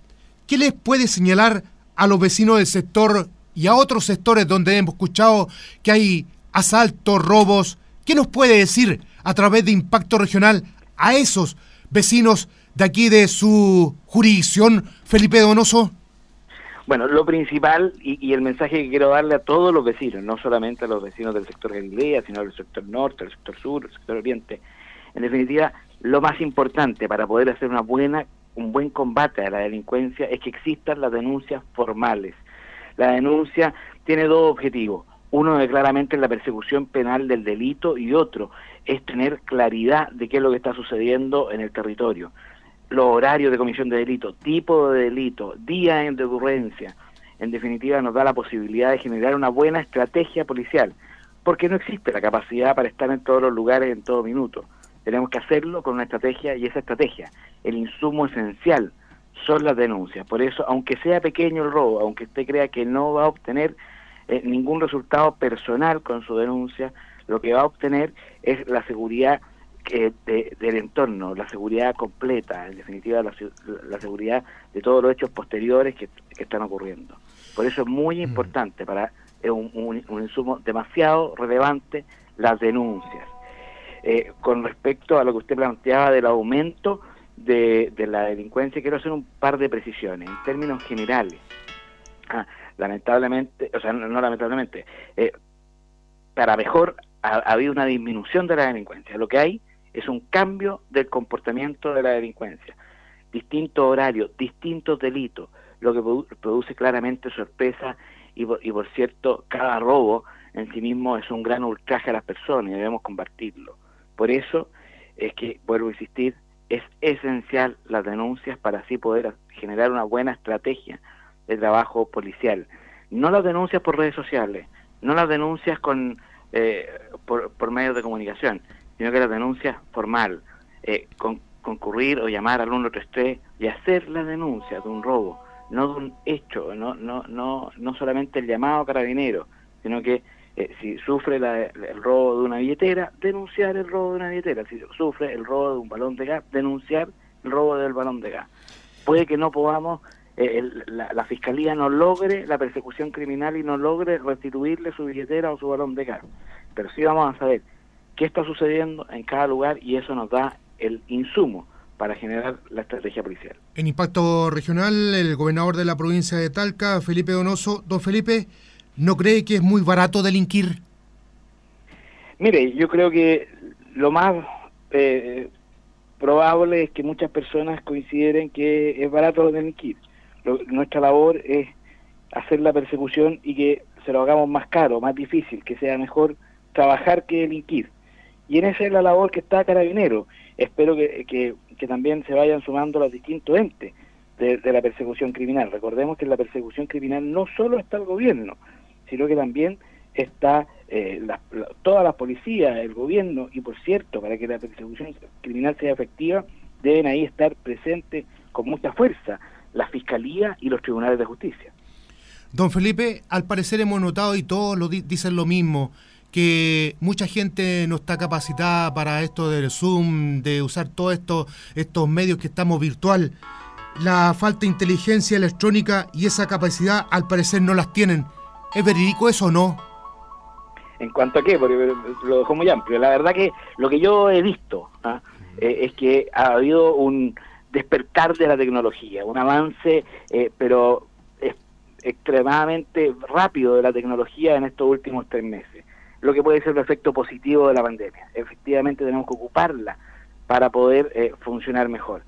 ¿Qué les puede señalar a los vecinos del sector y a otros sectores donde hemos escuchado que hay asaltos, robos? ¿Qué nos puede decir a través de Impacto Regional a esos vecinos de aquí de su jurisdicción, Felipe Donoso? Bueno, lo principal y, el mensaje que quiero darle a todos los vecinos, no solamente a los vecinos del sector Galilea, sino del sector norte, del sector sur, del sector oriente, en definitiva, lo más importante para poder hacer una buena, un buen combate a la delincuencia es que existan las denuncias formales. La denuncia tiene dos objetivos. Uno es claramente la persecución penal del delito y otro es tener claridad de qué es lo que está sucediendo en el territorio los horarios de comisión de delito, tipo de delito, día de ocurrencia, en definitiva nos da la posibilidad de generar una buena estrategia policial, porque no existe la capacidad para estar en todos los lugares en todo minuto. Tenemos que hacerlo con una estrategia y esa estrategia, el insumo esencial, son las denuncias. Por eso, aunque sea pequeño el robo, aunque usted crea que no va a obtener eh, ningún resultado personal con su denuncia, lo que va a obtener es la seguridad del entorno, la seguridad completa, en definitiva la, seguridad de todos los hechos posteriores que, están ocurriendo. Por eso es muy mm. importante, para es un, insumo demasiado relevante las denuncias. Eh, con respecto a lo que usted planteaba del aumento de, la delincuencia, quiero hacer un par de precisiones en términos generales. Ah, lamentablemente, o sea, no, lamentablemente, eh, para mejor ha, habido una disminución de la delincuencia. Lo que hay es un cambio del comportamiento de la delincuencia. Distintos horarios, distintos delitos, lo que produce claramente sorpresa y por, cierto, cada robo en sí mismo es un gran ultraje a las personas y debemos combatirlo. Por eso es que, vuelvo a insistir, es esencial las denuncias para así poder generar una buena estrategia de trabajo policial. No las denuncias por redes sociales, no las denuncias con, eh, por, por medios de comunicación, sino que la denuncia formal, eh, con, concurrir o llamar al 133 y hacer la denuncia de un robo, no de un hecho, no, no, no, no solamente el llamado carabinero, sino que eh, si sufre el robo de una billetera, denunciar el robo de una billetera. Si sufre el robo de un balón de gas, denunciar el robo del balón de gas. Puede que no podamos, eh, la, fiscalía no logre la persecución criminal y no logre restituirle su billetera o su balón de gas, pero sí vamos a saber qué está sucediendo en cada lugar y eso nos da el insumo para generar la estrategia policial. En impacto regional, el gobernador de la provincia de Talca, Felipe Donoso. Don Felipe, ¿no cree que es muy barato delinquir? Mire, yo creo que lo más eh, probable es que muchas personas consideren que es barato delinquir. nuestra labor es hacer la persecución y que se lo hagamos más caro, más difícil, que sea mejor trabajar que delinquir. Y en esa es la labor que está Carabinero. Espero que, que que también se vayan sumando los distintos entes de, la persecución criminal. Recordemos que en la persecución criminal no solo está el gobierno, sino que también está eh, todas las policías, el gobierno, y por cierto, para que la persecución criminal sea efectiva, deben ahí estar presentes con mucha fuerza la Fiscalía y los tribunales de justicia. Don Felipe, al parecer hemos notado y todos lo dicen lo mismo, que mucha gente no está capacitada para esto del Zoom, de usar todos esto, estos medios que estamos virtual. La falta de inteligencia electrónica y esa capacidad al parecer no las tienen. ¿Es verídico eso o no? En cuanto a qué, porque lo dejo muy amplio. La verdad que lo que yo he visto ¿ah? eh, es que ha habido un despertar de la tecnología, un avance, eh, pero extremadamente rápido de la tecnología en estos últimos tres meses lo que puede ser el efecto positivo de la pandemia. Efectivamente tenemos que ocuparla para poder eh, funcionar mejor.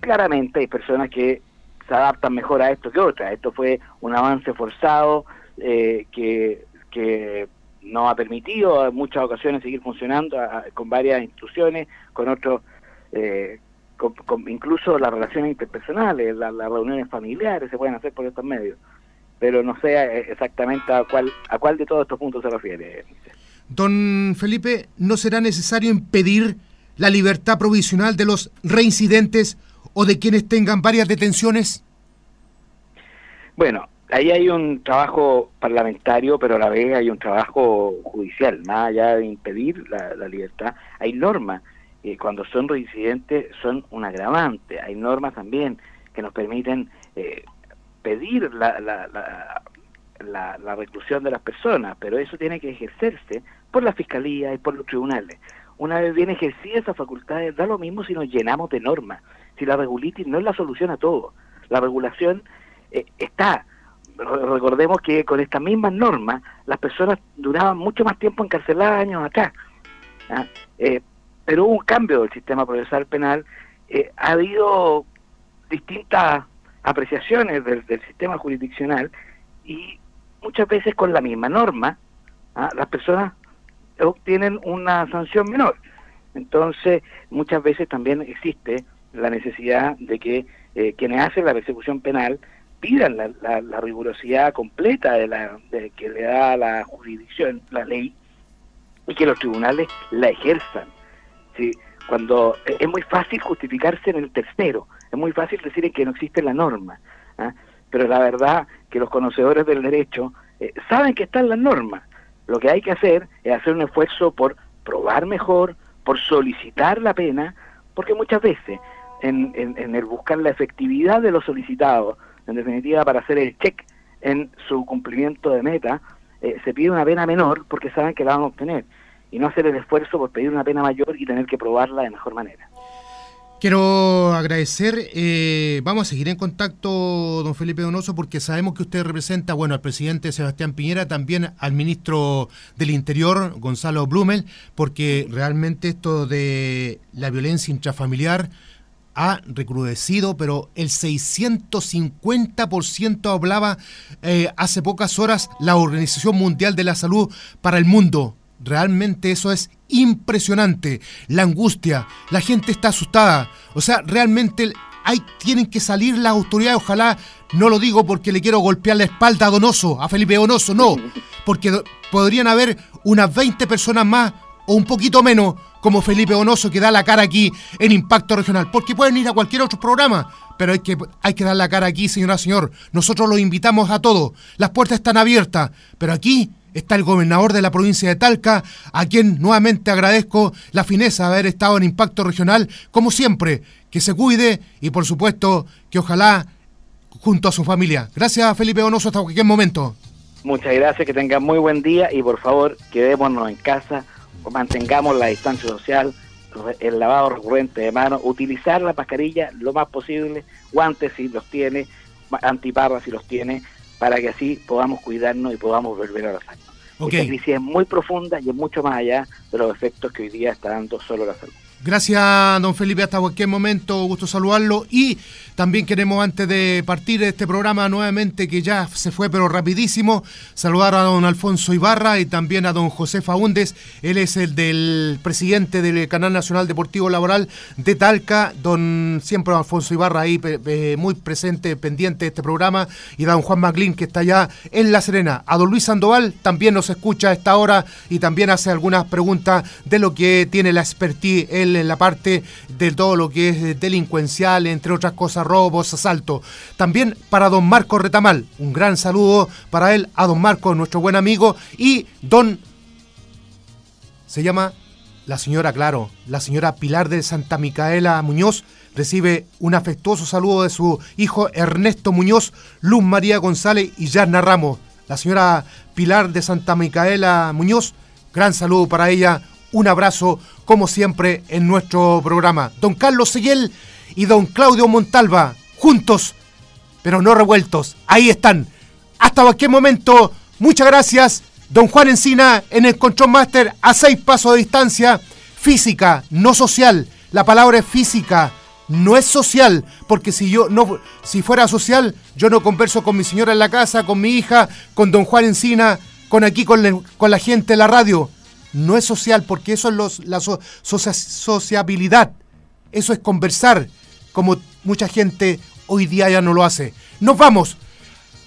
Claramente hay personas que se adaptan mejor a esto que otras. Esto fue un avance forzado eh, que, que nos ha permitido en muchas ocasiones seguir funcionando con varias instituciones, con otros, eh, incluso las relaciones interpersonales, las reuniones familiares se pueden hacer por estos medios. Pero no sé exactamente a cuál, a cuál de todos estos puntos se refiere. Don Felipe, ¿no será necesario impedir la libertad provisional de los reincidentes o de quienes tengan varias detenciones? Bueno, ahí hay un trabajo parlamentario, pero a la vez hay un trabajo judicial, más allá de impedir la, libertad. Hay normas, eh, cuando son reincidentes son un agravante, hay normas también que nos permiten eh, pedir la, la, la, reclusión de las personas, pero eso tiene que ejercerse por la fiscalía y por los tribunales. Una vez bien ejercida esa facultad, da lo mismo si nos llenamos de normas. Si la regulitis no es la solución a todo. La regulación eh, está. Recordemos que con estas mismas normas las personas duraban mucho más tiempo encarceladas años acá. ¿ah? Eh, pero hubo un cambio del sistema procesal penal. Eh, ha habido distintas apreciaciones del, del sistema jurisdiccional y muchas veces con la misma norma, ¿ah? las personas obtienen una sanción menor. Entonces, muchas veces también existe la necesidad de que eh, quienes hacen la persecución penal pidan la, rigurosidad completa de la que le da la jurisdicción, la ley, y que los tribunales la ejerzan. ¿sí? Cuando es muy fácil justificarse en el tercero, es muy fácil decir que no existe la norma. ¿ah? pero la verdad que los conocedores del derecho eh, saben que están las normas. Lo que hay que hacer es hacer un esfuerzo por probar mejor, por solicitar la pena, porque muchas veces en, en, el buscar la efectividad de los solicitados, en definitiva para hacer el check en su cumplimiento de meta, eh, se pide una pena menor porque saben que la van a obtener y no hacer el esfuerzo por pedir una pena mayor y tener que probarla de mejor manera. Quiero agradecer, eh, vamos a seguir en contacto, don Felipe Donoso, porque sabemos que usted representa, bueno, al presidente Sebastián Piñera, también al ministro del Interior, Gonzalo Blumel, porque realmente esto de la violencia intrafamiliar ha recrudecido, pero el 650% hablaba eh, hace pocas horas la Organización Mundial de la Salud para el mundo. Realmente eso es impresionante. La angustia, la gente está asustada. O sea, realmente hay, tienen que salir las autoridades. Ojalá, no lo digo porque le quiero golpear la espalda a Donoso, a Felipe Donoso, no. Porque podrían haber unas 20 personas más o un poquito menos como Felipe Donoso que da la cara aquí en Impacto Regional. Porque pueden ir a cualquier otro programa, pero hay que, hay que dar la cara aquí, señora, señor. Nosotros los invitamos a todos. Las puertas están abiertas, pero aquí está el gobernador de la provincia de Talca, a quien nuevamente agradezco la fineza de haber estado en Impacto Regional, como siempre, que se cuide y por supuesto que ojalá junto a su familia. Gracias Felipe Bonoso hasta cualquier momento. Muchas gracias, que tengan muy buen día y por favor quedémonos en casa, mantengamos la distancia social, el lavado recurrente de manos, utilizar la mascarilla lo más posible, guantes si los tiene, antiparras si los tiene, para que así podamos cuidarnos y podamos volver a la salud. Esta crisis es muy profunda y es mucho más allá de los efectos que hoy día está dando solo la salud. Gracias, don Felipe, hasta cualquier momento, gusto saludarlo. Y también queremos, antes de partir este programa nuevamente, que ya se fue pero rapidísimo, saludar a don Alfonso Ibarra y también a don José Faúndez. Él es el del presidente del Canal Nacional Deportivo Laboral de Talca. Don siempre Alfonso Ibarra ahí muy presente, pendiente de este programa. Y a don Juan Maclín, que está allá en La Serena. A don Luis Sandoval también nos escucha a esta hora y también hace algunas preguntas de lo que tiene la expertise en la parte de todo lo que es delincuencial, entre otras cosas, robos, asaltos. También para don Marco Retamal, un gran saludo para él, a don Marco, nuestro buen amigo, y don... Se llama la señora, claro, la señora Pilar de Santa Micaela Muñoz, recibe un afectuoso saludo de su hijo Ernesto Muñoz, Luz María González y Yarna Ramos. La señora Pilar de Santa Micaela Muñoz, gran saludo para ella, un abrazo como siempre en nuestro programa. Don Carlos Seguel y don Claudio Montalva, juntos, pero no revueltos. Ahí están. Hasta cualquier momento, muchas gracias. Don Juan Encina en el Control Master a seis pasos de distancia. Física, no social. La palabra es física, no es social, porque si yo no, si fuera social, yo no converso con mi señora en la casa, con mi hija, con don Juan Encina, con aquí con, con la gente de la radio no es social porque eso es los, la sociabilidad. Eso es conversar, como mucha gente hoy día ya no lo hace. Nos vamos.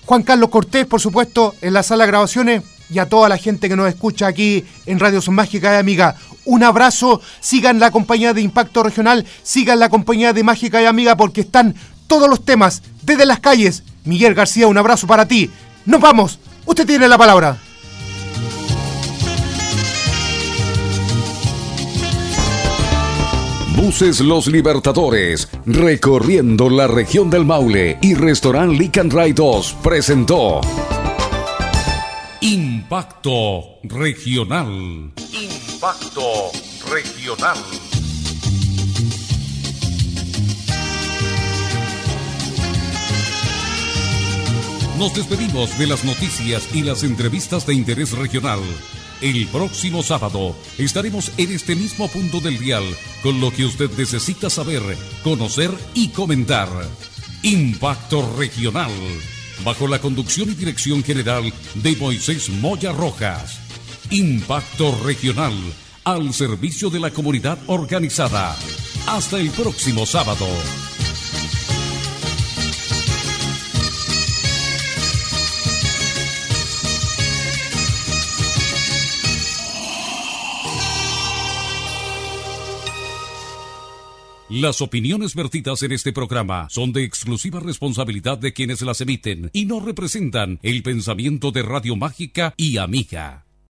Juan Carlos Cortés, por supuesto, en la sala de grabaciones y a toda la gente que nos escucha aquí en Radio Son Mágica y Amiga. Un abrazo, sigan la compañía de Impacto Regional, sigan la compañía de Mágica y Amiga porque están todos los temas desde las calles. Miguel García, un abrazo para ti. Nos vamos. Usted tiene la palabra. Buses Los Libertadores, recorriendo la región del Maule y Restaurant Lican Ray 2 presentó Impacto Regional. Impacto Regional. Nos despedimos de las noticias y las entrevistas de interés regional. El próximo sábado estaremos en este mismo punto del dial con lo que usted necesita saber, conocer y comentar. Impacto Regional, bajo la conducción y dirección general de Moisés Moya Rojas. Impacto Regional, al servicio de la comunidad organizada. Hasta el próximo sábado. Las opiniones vertidas en este programa son de exclusiva responsabilidad de quienes las emiten y no representan el pensamiento de Radio Mágica y Amiga.